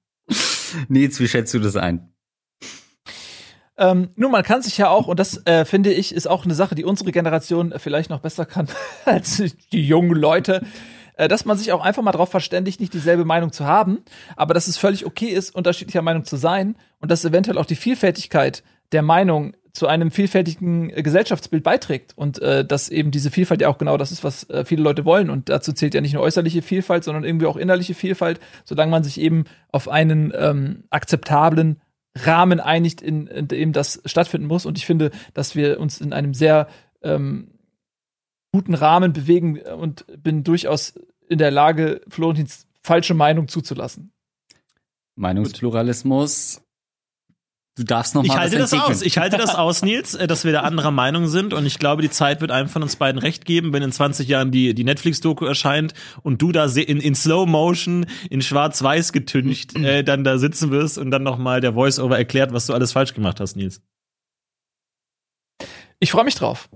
Nils, wie schätzt du das ein? Ähm, nun, man kann sich ja auch, und das äh, finde ich, ist auch eine Sache, die unsere Generation vielleicht noch besser kann als die jungen Leute, äh, dass man sich auch einfach mal darauf verständigt, nicht dieselbe Meinung zu haben, aber dass es völlig okay ist, unterschiedlicher Meinung zu sein und dass eventuell auch die Vielfältigkeit der Meinung zu einem vielfältigen äh, Gesellschaftsbild beiträgt und äh, dass eben diese Vielfalt ja auch genau das ist, was äh, viele Leute wollen und dazu zählt ja nicht nur äußerliche Vielfalt, sondern irgendwie auch innerliche Vielfalt, solange man sich eben auf einen ähm, akzeptablen Rahmen einigt, in, in dem das stattfinden muss. Und ich finde, dass wir uns in einem sehr ähm, guten Rahmen bewegen und bin durchaus in der Lage, Florentins falsche Meinung zuzulassen. Meinungspluralismus. Du darfst noch Ich mal halte das aus. Ich halte das aus, Nils, äh, dass wir da anderer Meinung sind. Und ich glaube, die Zeit wird einem von uns beiden recht geben, wenn in 20 Jahren die, die Netflix-Doku erscheint und du da in, in Slow Motion, in schwarz-weiß getüncht, äh, dann da sitzen wirst und dann nochmal der Voice-Over erklärt, was du alles falsch gemacht hast, Nils. Ich freue mich drauf.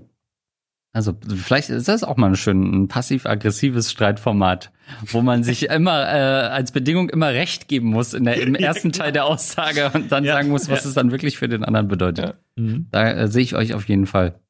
Also vielleicht ist das auch mal ein schön ein passiv-aggressives Streitformat, wo man sich immer äh, als Bedingung immer Recht geben muss in der, im ersten Teil der Aussage und dann Ja. sagen muss, was Ja. es dann wirklich für den anderen bedeutet. Da äh, sehe ich euch auf jeden Fall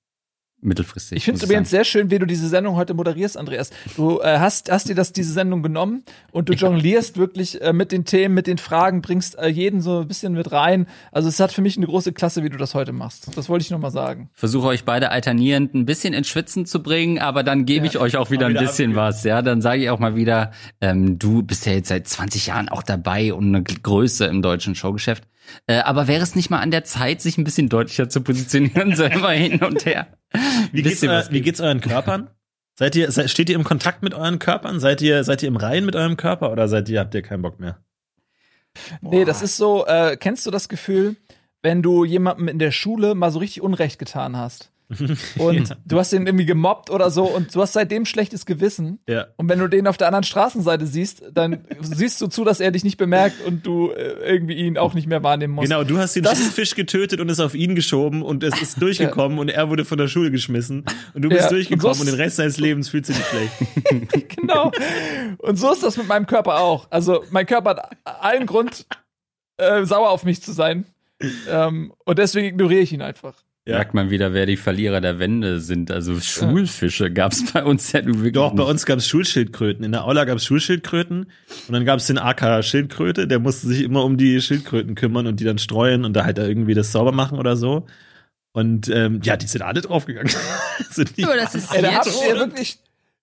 mittelfristig. Ich finde es übrigens sagen. sehr schön, wie du diese Sendung heute moderierst, Andreas. Du äh, hast, hast dir das, diese Sendung genommen und du jonglierst wirklich äh, mit den Themen, mit den Fragen, bringst äh, jeden so ein bisschen mit rein. Also es hat für mich eine große Klasse, wie du das heute machst. Das wollte ich noch mal sagen. versuche euch beide alternierend ein bisschen ins Schwitzen zu bringen, aber dann gebe ich euch auch wieder, wieder ein bisschen abgeben. was. Ja, dann sage ich auch mal wieder, ähm, du bist ja jetzt seit 20 Jahren auch dabei und eine Größe im deutschen Showgeschäft. Äh, aber wäre es nicht mal an der Zeit, sich ein bisschen deutlicher zu positionieren, selber hin und her? Wie geht's, was wie geht's euren Körpern? Seid ihr, seid, steht ihr im Kontakt mit euren Körpern? Seid ihr, seid ihr im Reinen mit eurem Körper oder seid ihr, habt ihr keinen Bock mehr? Nee, das ist so, äh, kennst du das Gefühl, wenn du jemandem in der Schule mal so richtig Unrecht getan hast? Und Ja. du hast den irgendwie gemobbt oder so und du hast seitdem schlechtes Gewissen. Ja. Und wenn du den auf der anderen Straßenseite siehst, dann siehst du zu, dass er dich nicht bemerkt und du äh, irgendwie ihn auch nicht mehr wahrnehmen musst. Genau, du hast den Das- Fisch getötet und es auf ihn geschoben und es ist durchgekommen und er wurde von der Schule geschmissen und du bist Ja, durchgekommen und so und, den Rest deines Lebens fühlst du dich schlecht. genau. Und so ist das mit meinem Körper auch. Also mein Körper hat allen Grund, äh, sauer auf mich zu sein. Ähm, und deswegen ignoriere ich ihn einfach. Ja. Merkt man wieder, wer die Verlierer der Wende sind. Also Schulfische gab's bei uns ja nur wirklich. Doch, bei uns gab es Schulschildkröten. In der Aula gab es Schulschildkröten und dann gab es den AK Schildkröte, der musste sich immer um die Schildkröten kümmern und die dann streuen und da halt irgendwie das sauber machen oder so. Und ähm, ja, die sind alle draufgegangen. sind nicht Aber das ist Ey, da habt ihr wirklich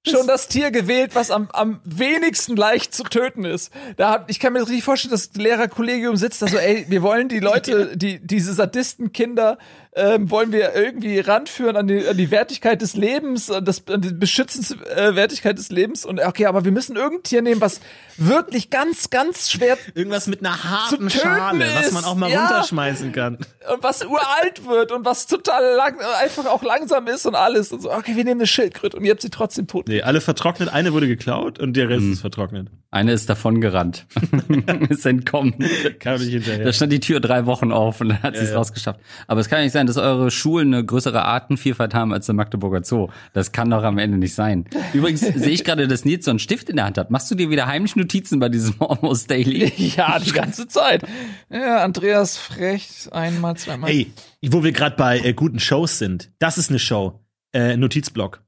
schon das Tier gewählt, was am, am wenigsten leicht zu töten ist. Da hab, ich kann mir das richtig vorstellen, das Lehrerkollegium sitzt da so, ey, wir wollen die Leute, die, diese Sadistenkinder, ähm, wollen wir irgendwie ranführen an die, an die Wertigkeit des Lebens, an, das, an die Beschützenswertigkeit des Lebens. Und okay, aber wir müssen irgendein Tier nehmen, was wirklich ganz, ganz schwer Irgendwas mit einer harten Schale, was man ist, auch mal ja. runterschmeißen kann. und was uralt wird und was total lang, einfach auch langsam ist und alles. Und so, okay, wir nehmen eine Schildkröte und ihr habt sie trotzdem tot. Nee, alle vertrocknet, eine wurde geklaut und der Rest Hm. ist vertrocknet. Eine ist davon gerannt. ist entkommen. Kam nicht hinterher. Da stand die Tür drei Wochen auf und dann hat sie es ja. rausgeschafft. Aber es kann ja nicht sein, dass eure Schulen eine größere Artenvielfalt haben als der Magdeburger Zoo. Das kann doch am Ende nicht sein. Übrigens sehe ich gerade, dass Nils so einen Stift in der Hand hat. Machst du dir wieder heimlich Notizen bei diesem Almost Daily? Ja, die ganze Zeit. Ja, Andreas Frech, einmal, zweimal. Hey, wo wir gerade bei äh, guten Shows sind, das ist eine Show. Äh, Notizblock.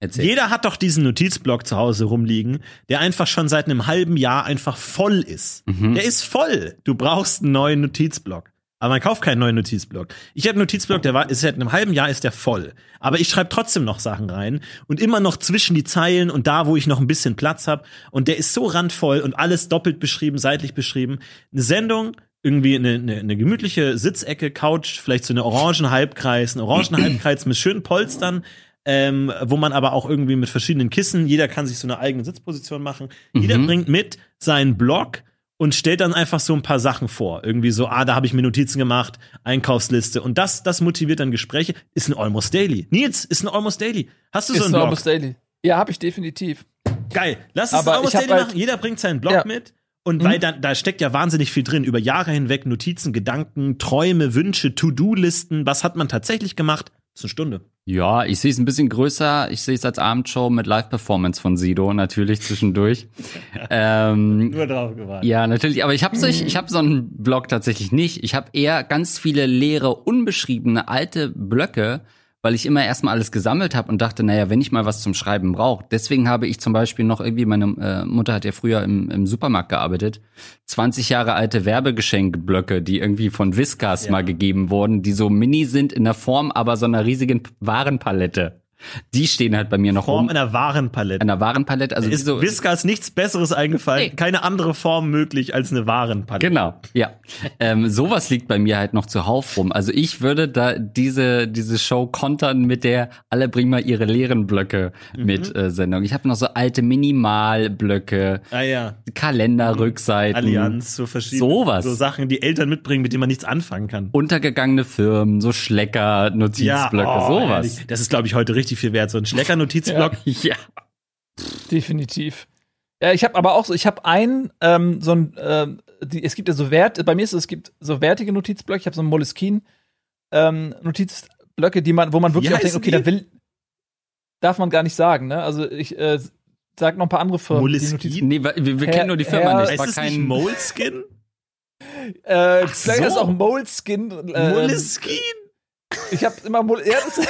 Erzähl. Jeder hat doch diesen Notizblock zu Hause rumliegen, der einfach schon seit einem halben Jahr einfach voll ist. Der ist voll. Du brauchst einen neuen Notizblock. Aber man kauft keinen neuen Notizblock. Ich habe einen Notizblock, der war, ist seit einem halben Jahr ist der voll. Aber ich schreibe trotzdem noch Sachen rein und immer noch zwischen die Zeilen und da, wo ich noch ein bisschen Platz habe. Und der ist so randvoll und alles doppelt beschrieben, seitlich beschrieben. Eine Sendung, irgendwie eine, eine, eine gemütliche Sitzecke, Couch, vielleicht so eine orangen Halbkreis, ein orangen Halbkreis mit schönen Polstern, ähm, wo man aber auch irgendwie mit verschiedenen Kissen, jeder kann sich so eine eigene Sitzposition machen. Jeder bringt mit seinen Block und stellt dann einfach so ein paar Sachen vor. Irgendwie so, ah, da habe ich mir Notizen gemacht, Einkaufsliste. Und das, das motiviert dann Gespräche. Ist ein Almost Daily. Nils, ist ein Almost Daily. Hast du so ist einen ein Blog? Almost Daily. Ja, habe ich definitiv. Geil. Lass Aber ein Almost Daily halt- machen. Jeder bringt seinen Blog Ja. mit. Und weil da, da steckt ja wahnsinnig viel drin. Über Jahre hinweg Notizen, Gedanken, Träume, Wünsche, To-Do-Listen. Was hat man tatsächlich gemacht? Das ist eine Stunde. Ja, ich sehe es ein bisschen größer. Ich sehe es als Abendshow mit Live-Performance von Sido natürlich zwischendurch. ähm, Nur drauf gewartet. ja, natürlich. Aber ich habe solch, ich habe so einen Blog tatsächlich nicht. Ich habe eher ganz viele leere, unbeschriebene alte Blöcke, weil ich immer erstmal alles gesammelt habe und dachte, naja, wenn ich mal was zum Schreiben brauche. Deswegen habe ich zum Beispiel noch irgendwie, meine äh, Mutter hat ja früher im, im Supermarkt gearbeitet, 20 Jahre alte Werbegeschenkblöcke, die irgendwie von Whiskas mal gegeben wurden, die so mini sind in der Form, aber so einer riesigen Warenpalette. Die stehen halt bei mir noch Form rum. einer Warenpalette. Einer Warenpalette, also ist so, Whiskas nichts Besseres eingefallen. Nee. Keine andere Form möglich als eine Warenpalette. Genau, ja. ähm, sowas liegt bei mir halt noch zuhauf rum. Also ich würde da diese, diese Show kontern mit der alle bringen mal ihre leeren Blöcke Mhm. mit äh, Sendung. Ich habe noch so alte Minimalblöcke, Ah ja. Kalenderrückseiten, Allianz, so verschiedene Sowas. so Sachen, die Eltern mitbringen, mit denen man nichts anfangen kann. untergegangene Firmen, so Schlecker, Notizblöcke, oh, sowas. ehrlich. Das ist, glaube ich, heute richtig viel wert. So ein Schlecker-Notizblock. Ja. Definitiv. Ja, ich habe aber auch so, ich habe einen, ähm, so ein, ähm, die, es gibt ja so Wert, bei mir ist es, es gibt so wertige Notizblöcke, ich habe so einen Moleskine ähm, Notizblöcke, die man, wo man wirklich auch denkt, okay, die? da will, darf man gar nicht sagen, ne? Also ich äh, sag noch ein paar andere Firmen. die Moleskine? Nee, wir, wir Herr- kennen nur die Firma Herr- nicht. Ist War es nicht kein Moleskin? Äh, Ach vielleicht ist so. auch Moleskin. Äh, Moleskine? ich habe immer Mol ja, das,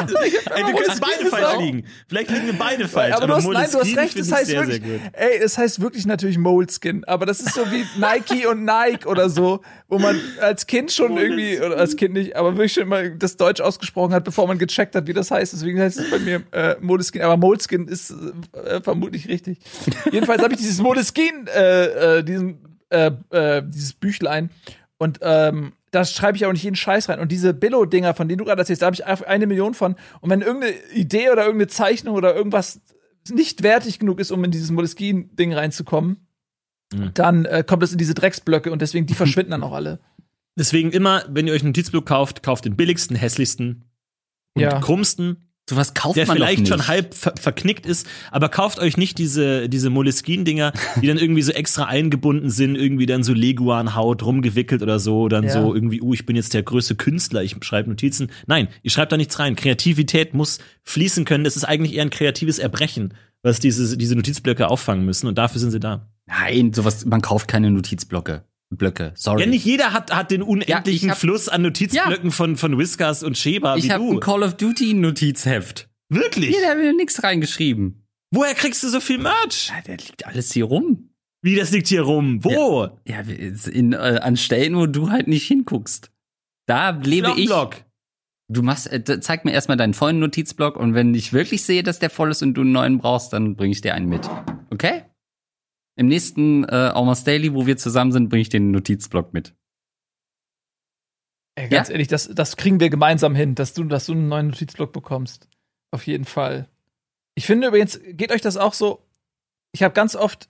Ey, wir können beide falsch liegen. Vielleicht liegen wir beide falsch. aber du hast, nein, du hast recht, ich heißt sehr, wirklich, sehr ey, es heißt wirklich natürlich Moleskin, aber das ist so wie Nike und Nike oder so, wo man als Kind schon irgendwie, oder als Kind nicht, aber wirklich schon mal das Deutsch ausgesprochen hat, bevor man gecheckt hat, wie das heißt. Deswegen heißt es bei mir äh, Moleskin, aber Moleskin ist äh, vermutlich richtig. Jedenfalls habe ich dieses Moleskin, äh, äh, diesen, äh, äh, dieses Büchlein und ähm, da schreibe ich auch nicht jeden Scheiß rein. Und diese Billo-Dinger, von denen du gerade erzählst, da habe ich eine Million von. Und wenn irgendeine Idee oder irgendeine Zeichnung oder irgendwas nicht wertig genug ist, um in dieses Moleskine-Ding reinzukommen, Mhm. dann äh, kommt es in diese Drecksblöcke und deswegen, die verschwinden dann auch alle. Deswegen immer, wenn ihr euch einen Notizblock kauft, kauft den billigsten, hässlichsten und Ja. Krummsten, was kauft der man doch vielleicht nicht. schon halb ver verknickt ist, aber kauft euch nicht diese, diese Moleskine-Dinger, die dann irgendwie so extra eingebunden sind, irgendwie dann so Leguan-Haut rumgewickelt oder so, dann Ja. so irgendwie, uh, ich bin jetzt der größte Künstler, ich schreibe Notizen. Nein, ihr schreibt da nichts rein. Kreativität muss fließen können. Das ist eigentlich eher ein kreatives Erbrechen, was diese, diese Notizblöcke auffangen müssen und dafür sind sie da. Nein, sowas, man kauft keine Notizblöcke. Blöcke, sorry. Ja, nicht jeder hat, hat den unendlichen hab- Fluss an Notizblöcken von, von Whiskers und Sheba ich habe ein Call of Duty Notizheft. Wirklich? Hier, da hat mir nichts reingeschrieben. Woher kriegst du so viel Merch? Ja, der liegt alles hier rum. Wie, das liegt hier rum? Wo? Ja, in, äh, an Stellen, wo du halt nicht hinguckst. Da lebe ich. Block. Du machst, äh, zeig mir erstmal deinen vollen Notizblock und wenn ich wirklich sehe, dass der voll ist und du einen neuen brauchst, dann bringe ich dir einen mit. Okay? Im nächsten äh, Almost Daily, wo wir zusammen sind, bringe ich den Notizblock mit. Ey, ganz ehrlich, das, das kriegen wir gemeinsam hin, dass du, dass du einen neuen Notizblock bekommst. Auf jeden Fall. Ich finde übrigens, geht euch das auch so? Ich habe ganz oft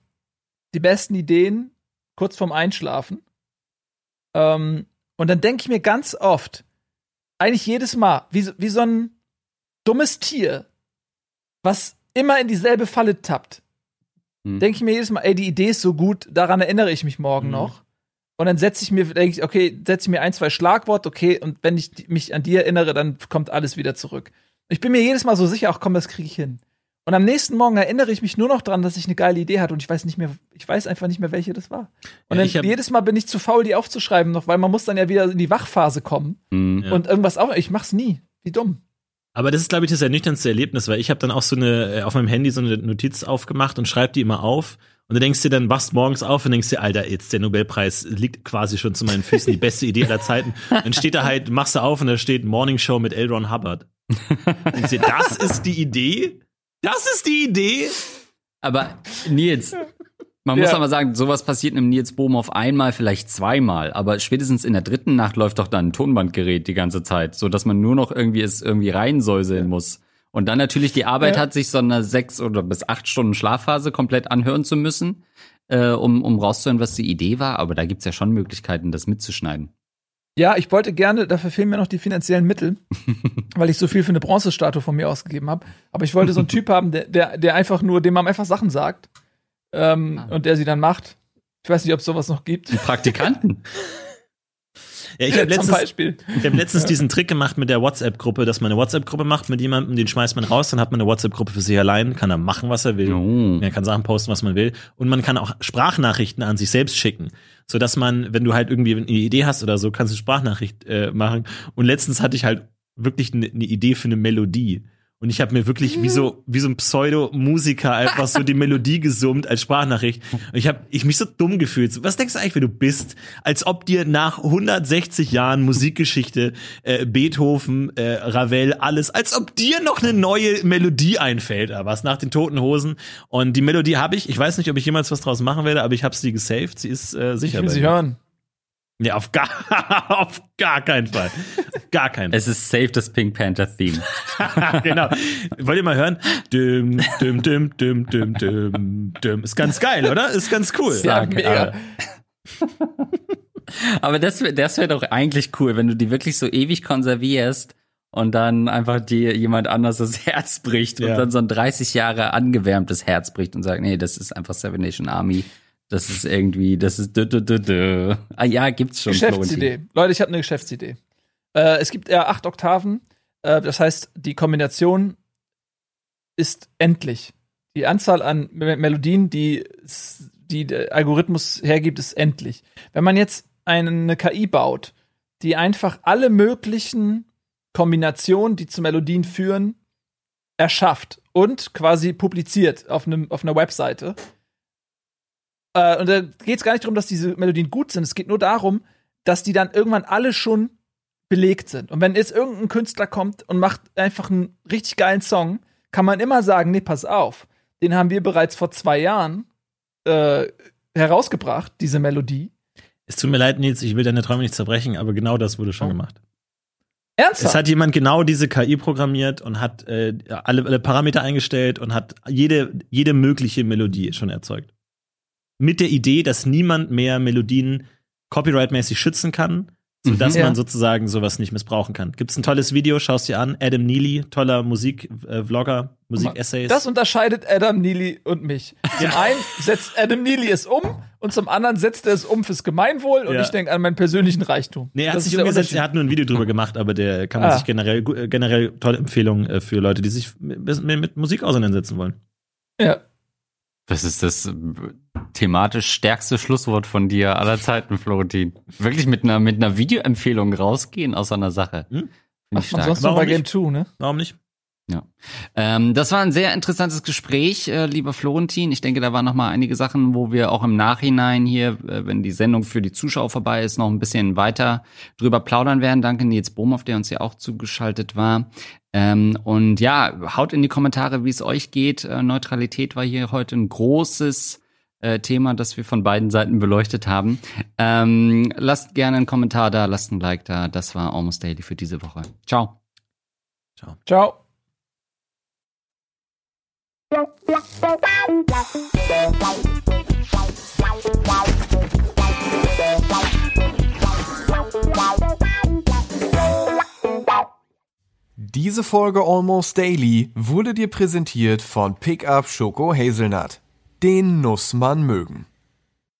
die besten Ideen kurz vorm Einschlafen. Ähm, und dann denke ich mir ganz oft, eigentlich jedes Mal, wie, so- wie so ein dummes Tier, was immer in dieselbe Falle tappt. Hm. Denke ich mir jedes Mal, ey, die Idee ist so gut, daran erinnere ich mich morgen Mhm. noch. Und dann setze ich mir, denke ich, okay, setze ich mir ein, zwei Schlagworte, okay, und wenn ich mich an die erinnere, dann kommt alles wieder zurück. Ich bin mir jedes Mal so sicher, ach komm, das kriege ich hin. Und am nächsten Morgen erinnere ich mich nur noch dran, dass ich eine geile Idee hatte und ich weiß nicht mehr, ich weiß einfach nicht mehr, welche das war. Und Ja, dann jedes Mal bin ich zu faul, die aufzuschreiben noch, weil man muss dann ja wieder in die Wachphase kommen Mhm. und irgendwas auch. Ich mach's nie. Wie dumm. Aber das ist, glaube ich, das ernüchterndste Erlebnis, weil ich habe dann auch so eine äh, auf meinem Handy so eine Notiz aufgemacht und schreibe die immer auf. Und du denkst dir dann, wachst morgens auf und denkst dir, Alter, jetzt der Nobelpreis liegt quasi schon zu meinen Füßen, die beste Idee aller Zeiten. Dann steht da halt, machst du auf und da steht Morning Show mit L. Ron Hubbard. Und dir, das ist die Idee? Das ist die Idee? Aber Nils, man muss Ja. aber sagen, sowas passiert einem Nils Bohm auf einmal, vielleicht zweimal, aber spätestens in der dritten Nacht läuft doch dann ein Tonbandgerät die ganze Zeit, so dass man nur noch irgendwie es irgendwie reinsäuseln muss. Und dann natürlich die Arbeit Ja. hat, sich so eine sechs oder bis acht Stunden Schlafphase komplett anhören zu müssen, äh, um, um rauszuhören, was die Idee war. Aber da gibt's ja schon Möglichkeiten, das mitzuschneiden. Ja, ich wollte gerne, dafür fehlen mir noch die finanziellen Mittel, weil ich so viel für eine Bronzestatue von mir ausgegeben habe. Aber ich wollte so einen Typ haben, der, der, der einfach nur, dem man einfach Sachen sagt ähm, Ah. und der sie dann macht. Ich weiß nicht, ob es sowas noch gibt. Praktikanten. Ja, ich habe letztens, Beispiel. ich hab letztens diesen Trick gemacht mit der WhatsApp-Gruppe, dass man eine WhatsApp-Gruppe macht mit jemandem, den schmeißt man raus, dann hat man eine WhatsApp-Gruppe für sich allein, kann er machen, was er will. Oh. Man kann Sachen posten, was man will. Und man kann auch Sprachnachrichten an sich selbst schicken. So dass man, wenn du halt irgendwie eine Idee hast oder so, kannst du Sprachnachricht äh, machen. Und letztens hatte ich halt wirklich eine ne Idee für eine Melodie. Und ich habe mir wirklich wie so wie so ein Pseudo-Musiker einfach so die Melodie gesummt als Sprachnachricht. Und ich habe ich mich so dumm gefühlt. So, Was denkst du eigentlich, wer du bist? Als ob dir nach 160 Jahren Musikgeschichte äh, Beethoven, äh, Ravel, alles, als ob dir noch eine neue Melodie einfällt, aber was nach den Toten Hosen. Und die Melodie habe ich. Ich weiß nicht, ob ich jemals was draus machen werde, aber ich habe sie gesaved. Sie ist äh, Ich sicher. will bei sie hören. Ja, auf gar, auf gar keinen Fall. Auf Gar keinen Fall. Es ist safe das Pink Panther Theme. genau. Wollt ihr mal hören? Düm, düm, düm, düm, düm, düm, düm. Ist ganz geil, oder? Ist ganz cool. Ja, mega. Aber das wäre das wär doch eigentlich cool, wenn du die wirklich so ewig konservierst und dann einfach dir jemand anders das Herz bricht und Ja. dann so ein 30 Jahre angewärmtes Herz bricht und sagt, nee, das ist einfach Seven Nation Army. Das ist irgendwie, das ist dü, dü, dü, dü. Ah ja, gibt's schon. Geschäftsidee. Leute, ich habe eine Geschäftsidee. Äh, es gibt ja acht Oktaven. Äh, das heißt, die Kombination ist endlich. Die Anzahl an Me Melodien, die, die der Algorithmus hergibt, ist endlich. Wenn man jetzt eine KI baut, die einfach alle möglichen Kombinationen, die zu Melodien führen, erschafft und quasi publiziert auf, einem, auf einer Webseite. Äh, und da geht es gar nicht darum, dass diese Melodien gut sind. Es geht nur darum, dass die dann irgendwann alle schon belegt sind. Und wenn jetzt irgendein Künstler kommt und macht einfach einen richtig geilen Song, kann man immer sagen, nee, pass auf, den haben wir bereits vor zwei Jahren äh, herausgebracht, diese Melodie. Es tut mir leid, Nils, ich will deine Träume nicht zerbrechen, aber genau das wurde schon Oh. gemacht. Ernsthaft? Es hat jemand genau diese KI programmiert und hat äh, alle, alle Parameter eingestellt und hat jede, jede mögliche Melodie schon erzeugt. Mit der Idee, dass niemand mehr Melodien copyrightmäßig schützen kann, sodass Mhm. Ja. man sozusagen sowas nicht missbrauchen kann. Gibt's ein tolles Video, schaust dir an. Adam Neely, toller Musik-Vlogger, Musik-Essays. Das unterscheidet Adam Neely und mich. Zum einen setzt Adam Neely es um und zum anderen setzt er es um fürs Gemeinwohl und Ja. ich denke an meinen persönlichen Reichtum. Nee, er hat Das sich umgesetzt, er hat nur ein Video drüber gemacht, aber der kann man Ah. sich generell, äh, generell tolle Empfehlungen äh, für Leute, die sich mit, mit Musik auseinandersetzen wollen. Ja. Das ist das äh, thematisch stärkste Schlusswort von dir aller Zeiten, Florentin. Wirklich mit einer, mit einer Videoempfehlung rausgehen aus einer Sache. Hm? Macht man stark. sonst nur bei Game nicht? 2, ne? Warum nicht? Ja. Ähm, das war ein sehr interessantes Gespräch, äh, lieber Florentin. Ich denke, da waren noch mal einige Sachen, wo wir auch im Nachhinein hier, äh, wenn die Sendung für die Zuschauer vorbei ist, noch ein bisschen weiter drüber plaudern werden. Danke Nils Bohmhoff, der uns ja auch zugeschaltet war. Ähm, und ja, haut in die Kommentare, wie es euch geht. Äh, Neutralität war hier heute ein großes äh, Thema, das wir von beiden Seiten beleuchtet haben. Ähm, lasst gerne einen Kommentar da, lasst ein Like da. Das war Almost Daily für diese Woche. Ciao. Ciao. Diese Folge Almost Daily wurde dir präsentiert von Pickup Schoko Hazelnut. Den muss man mögen.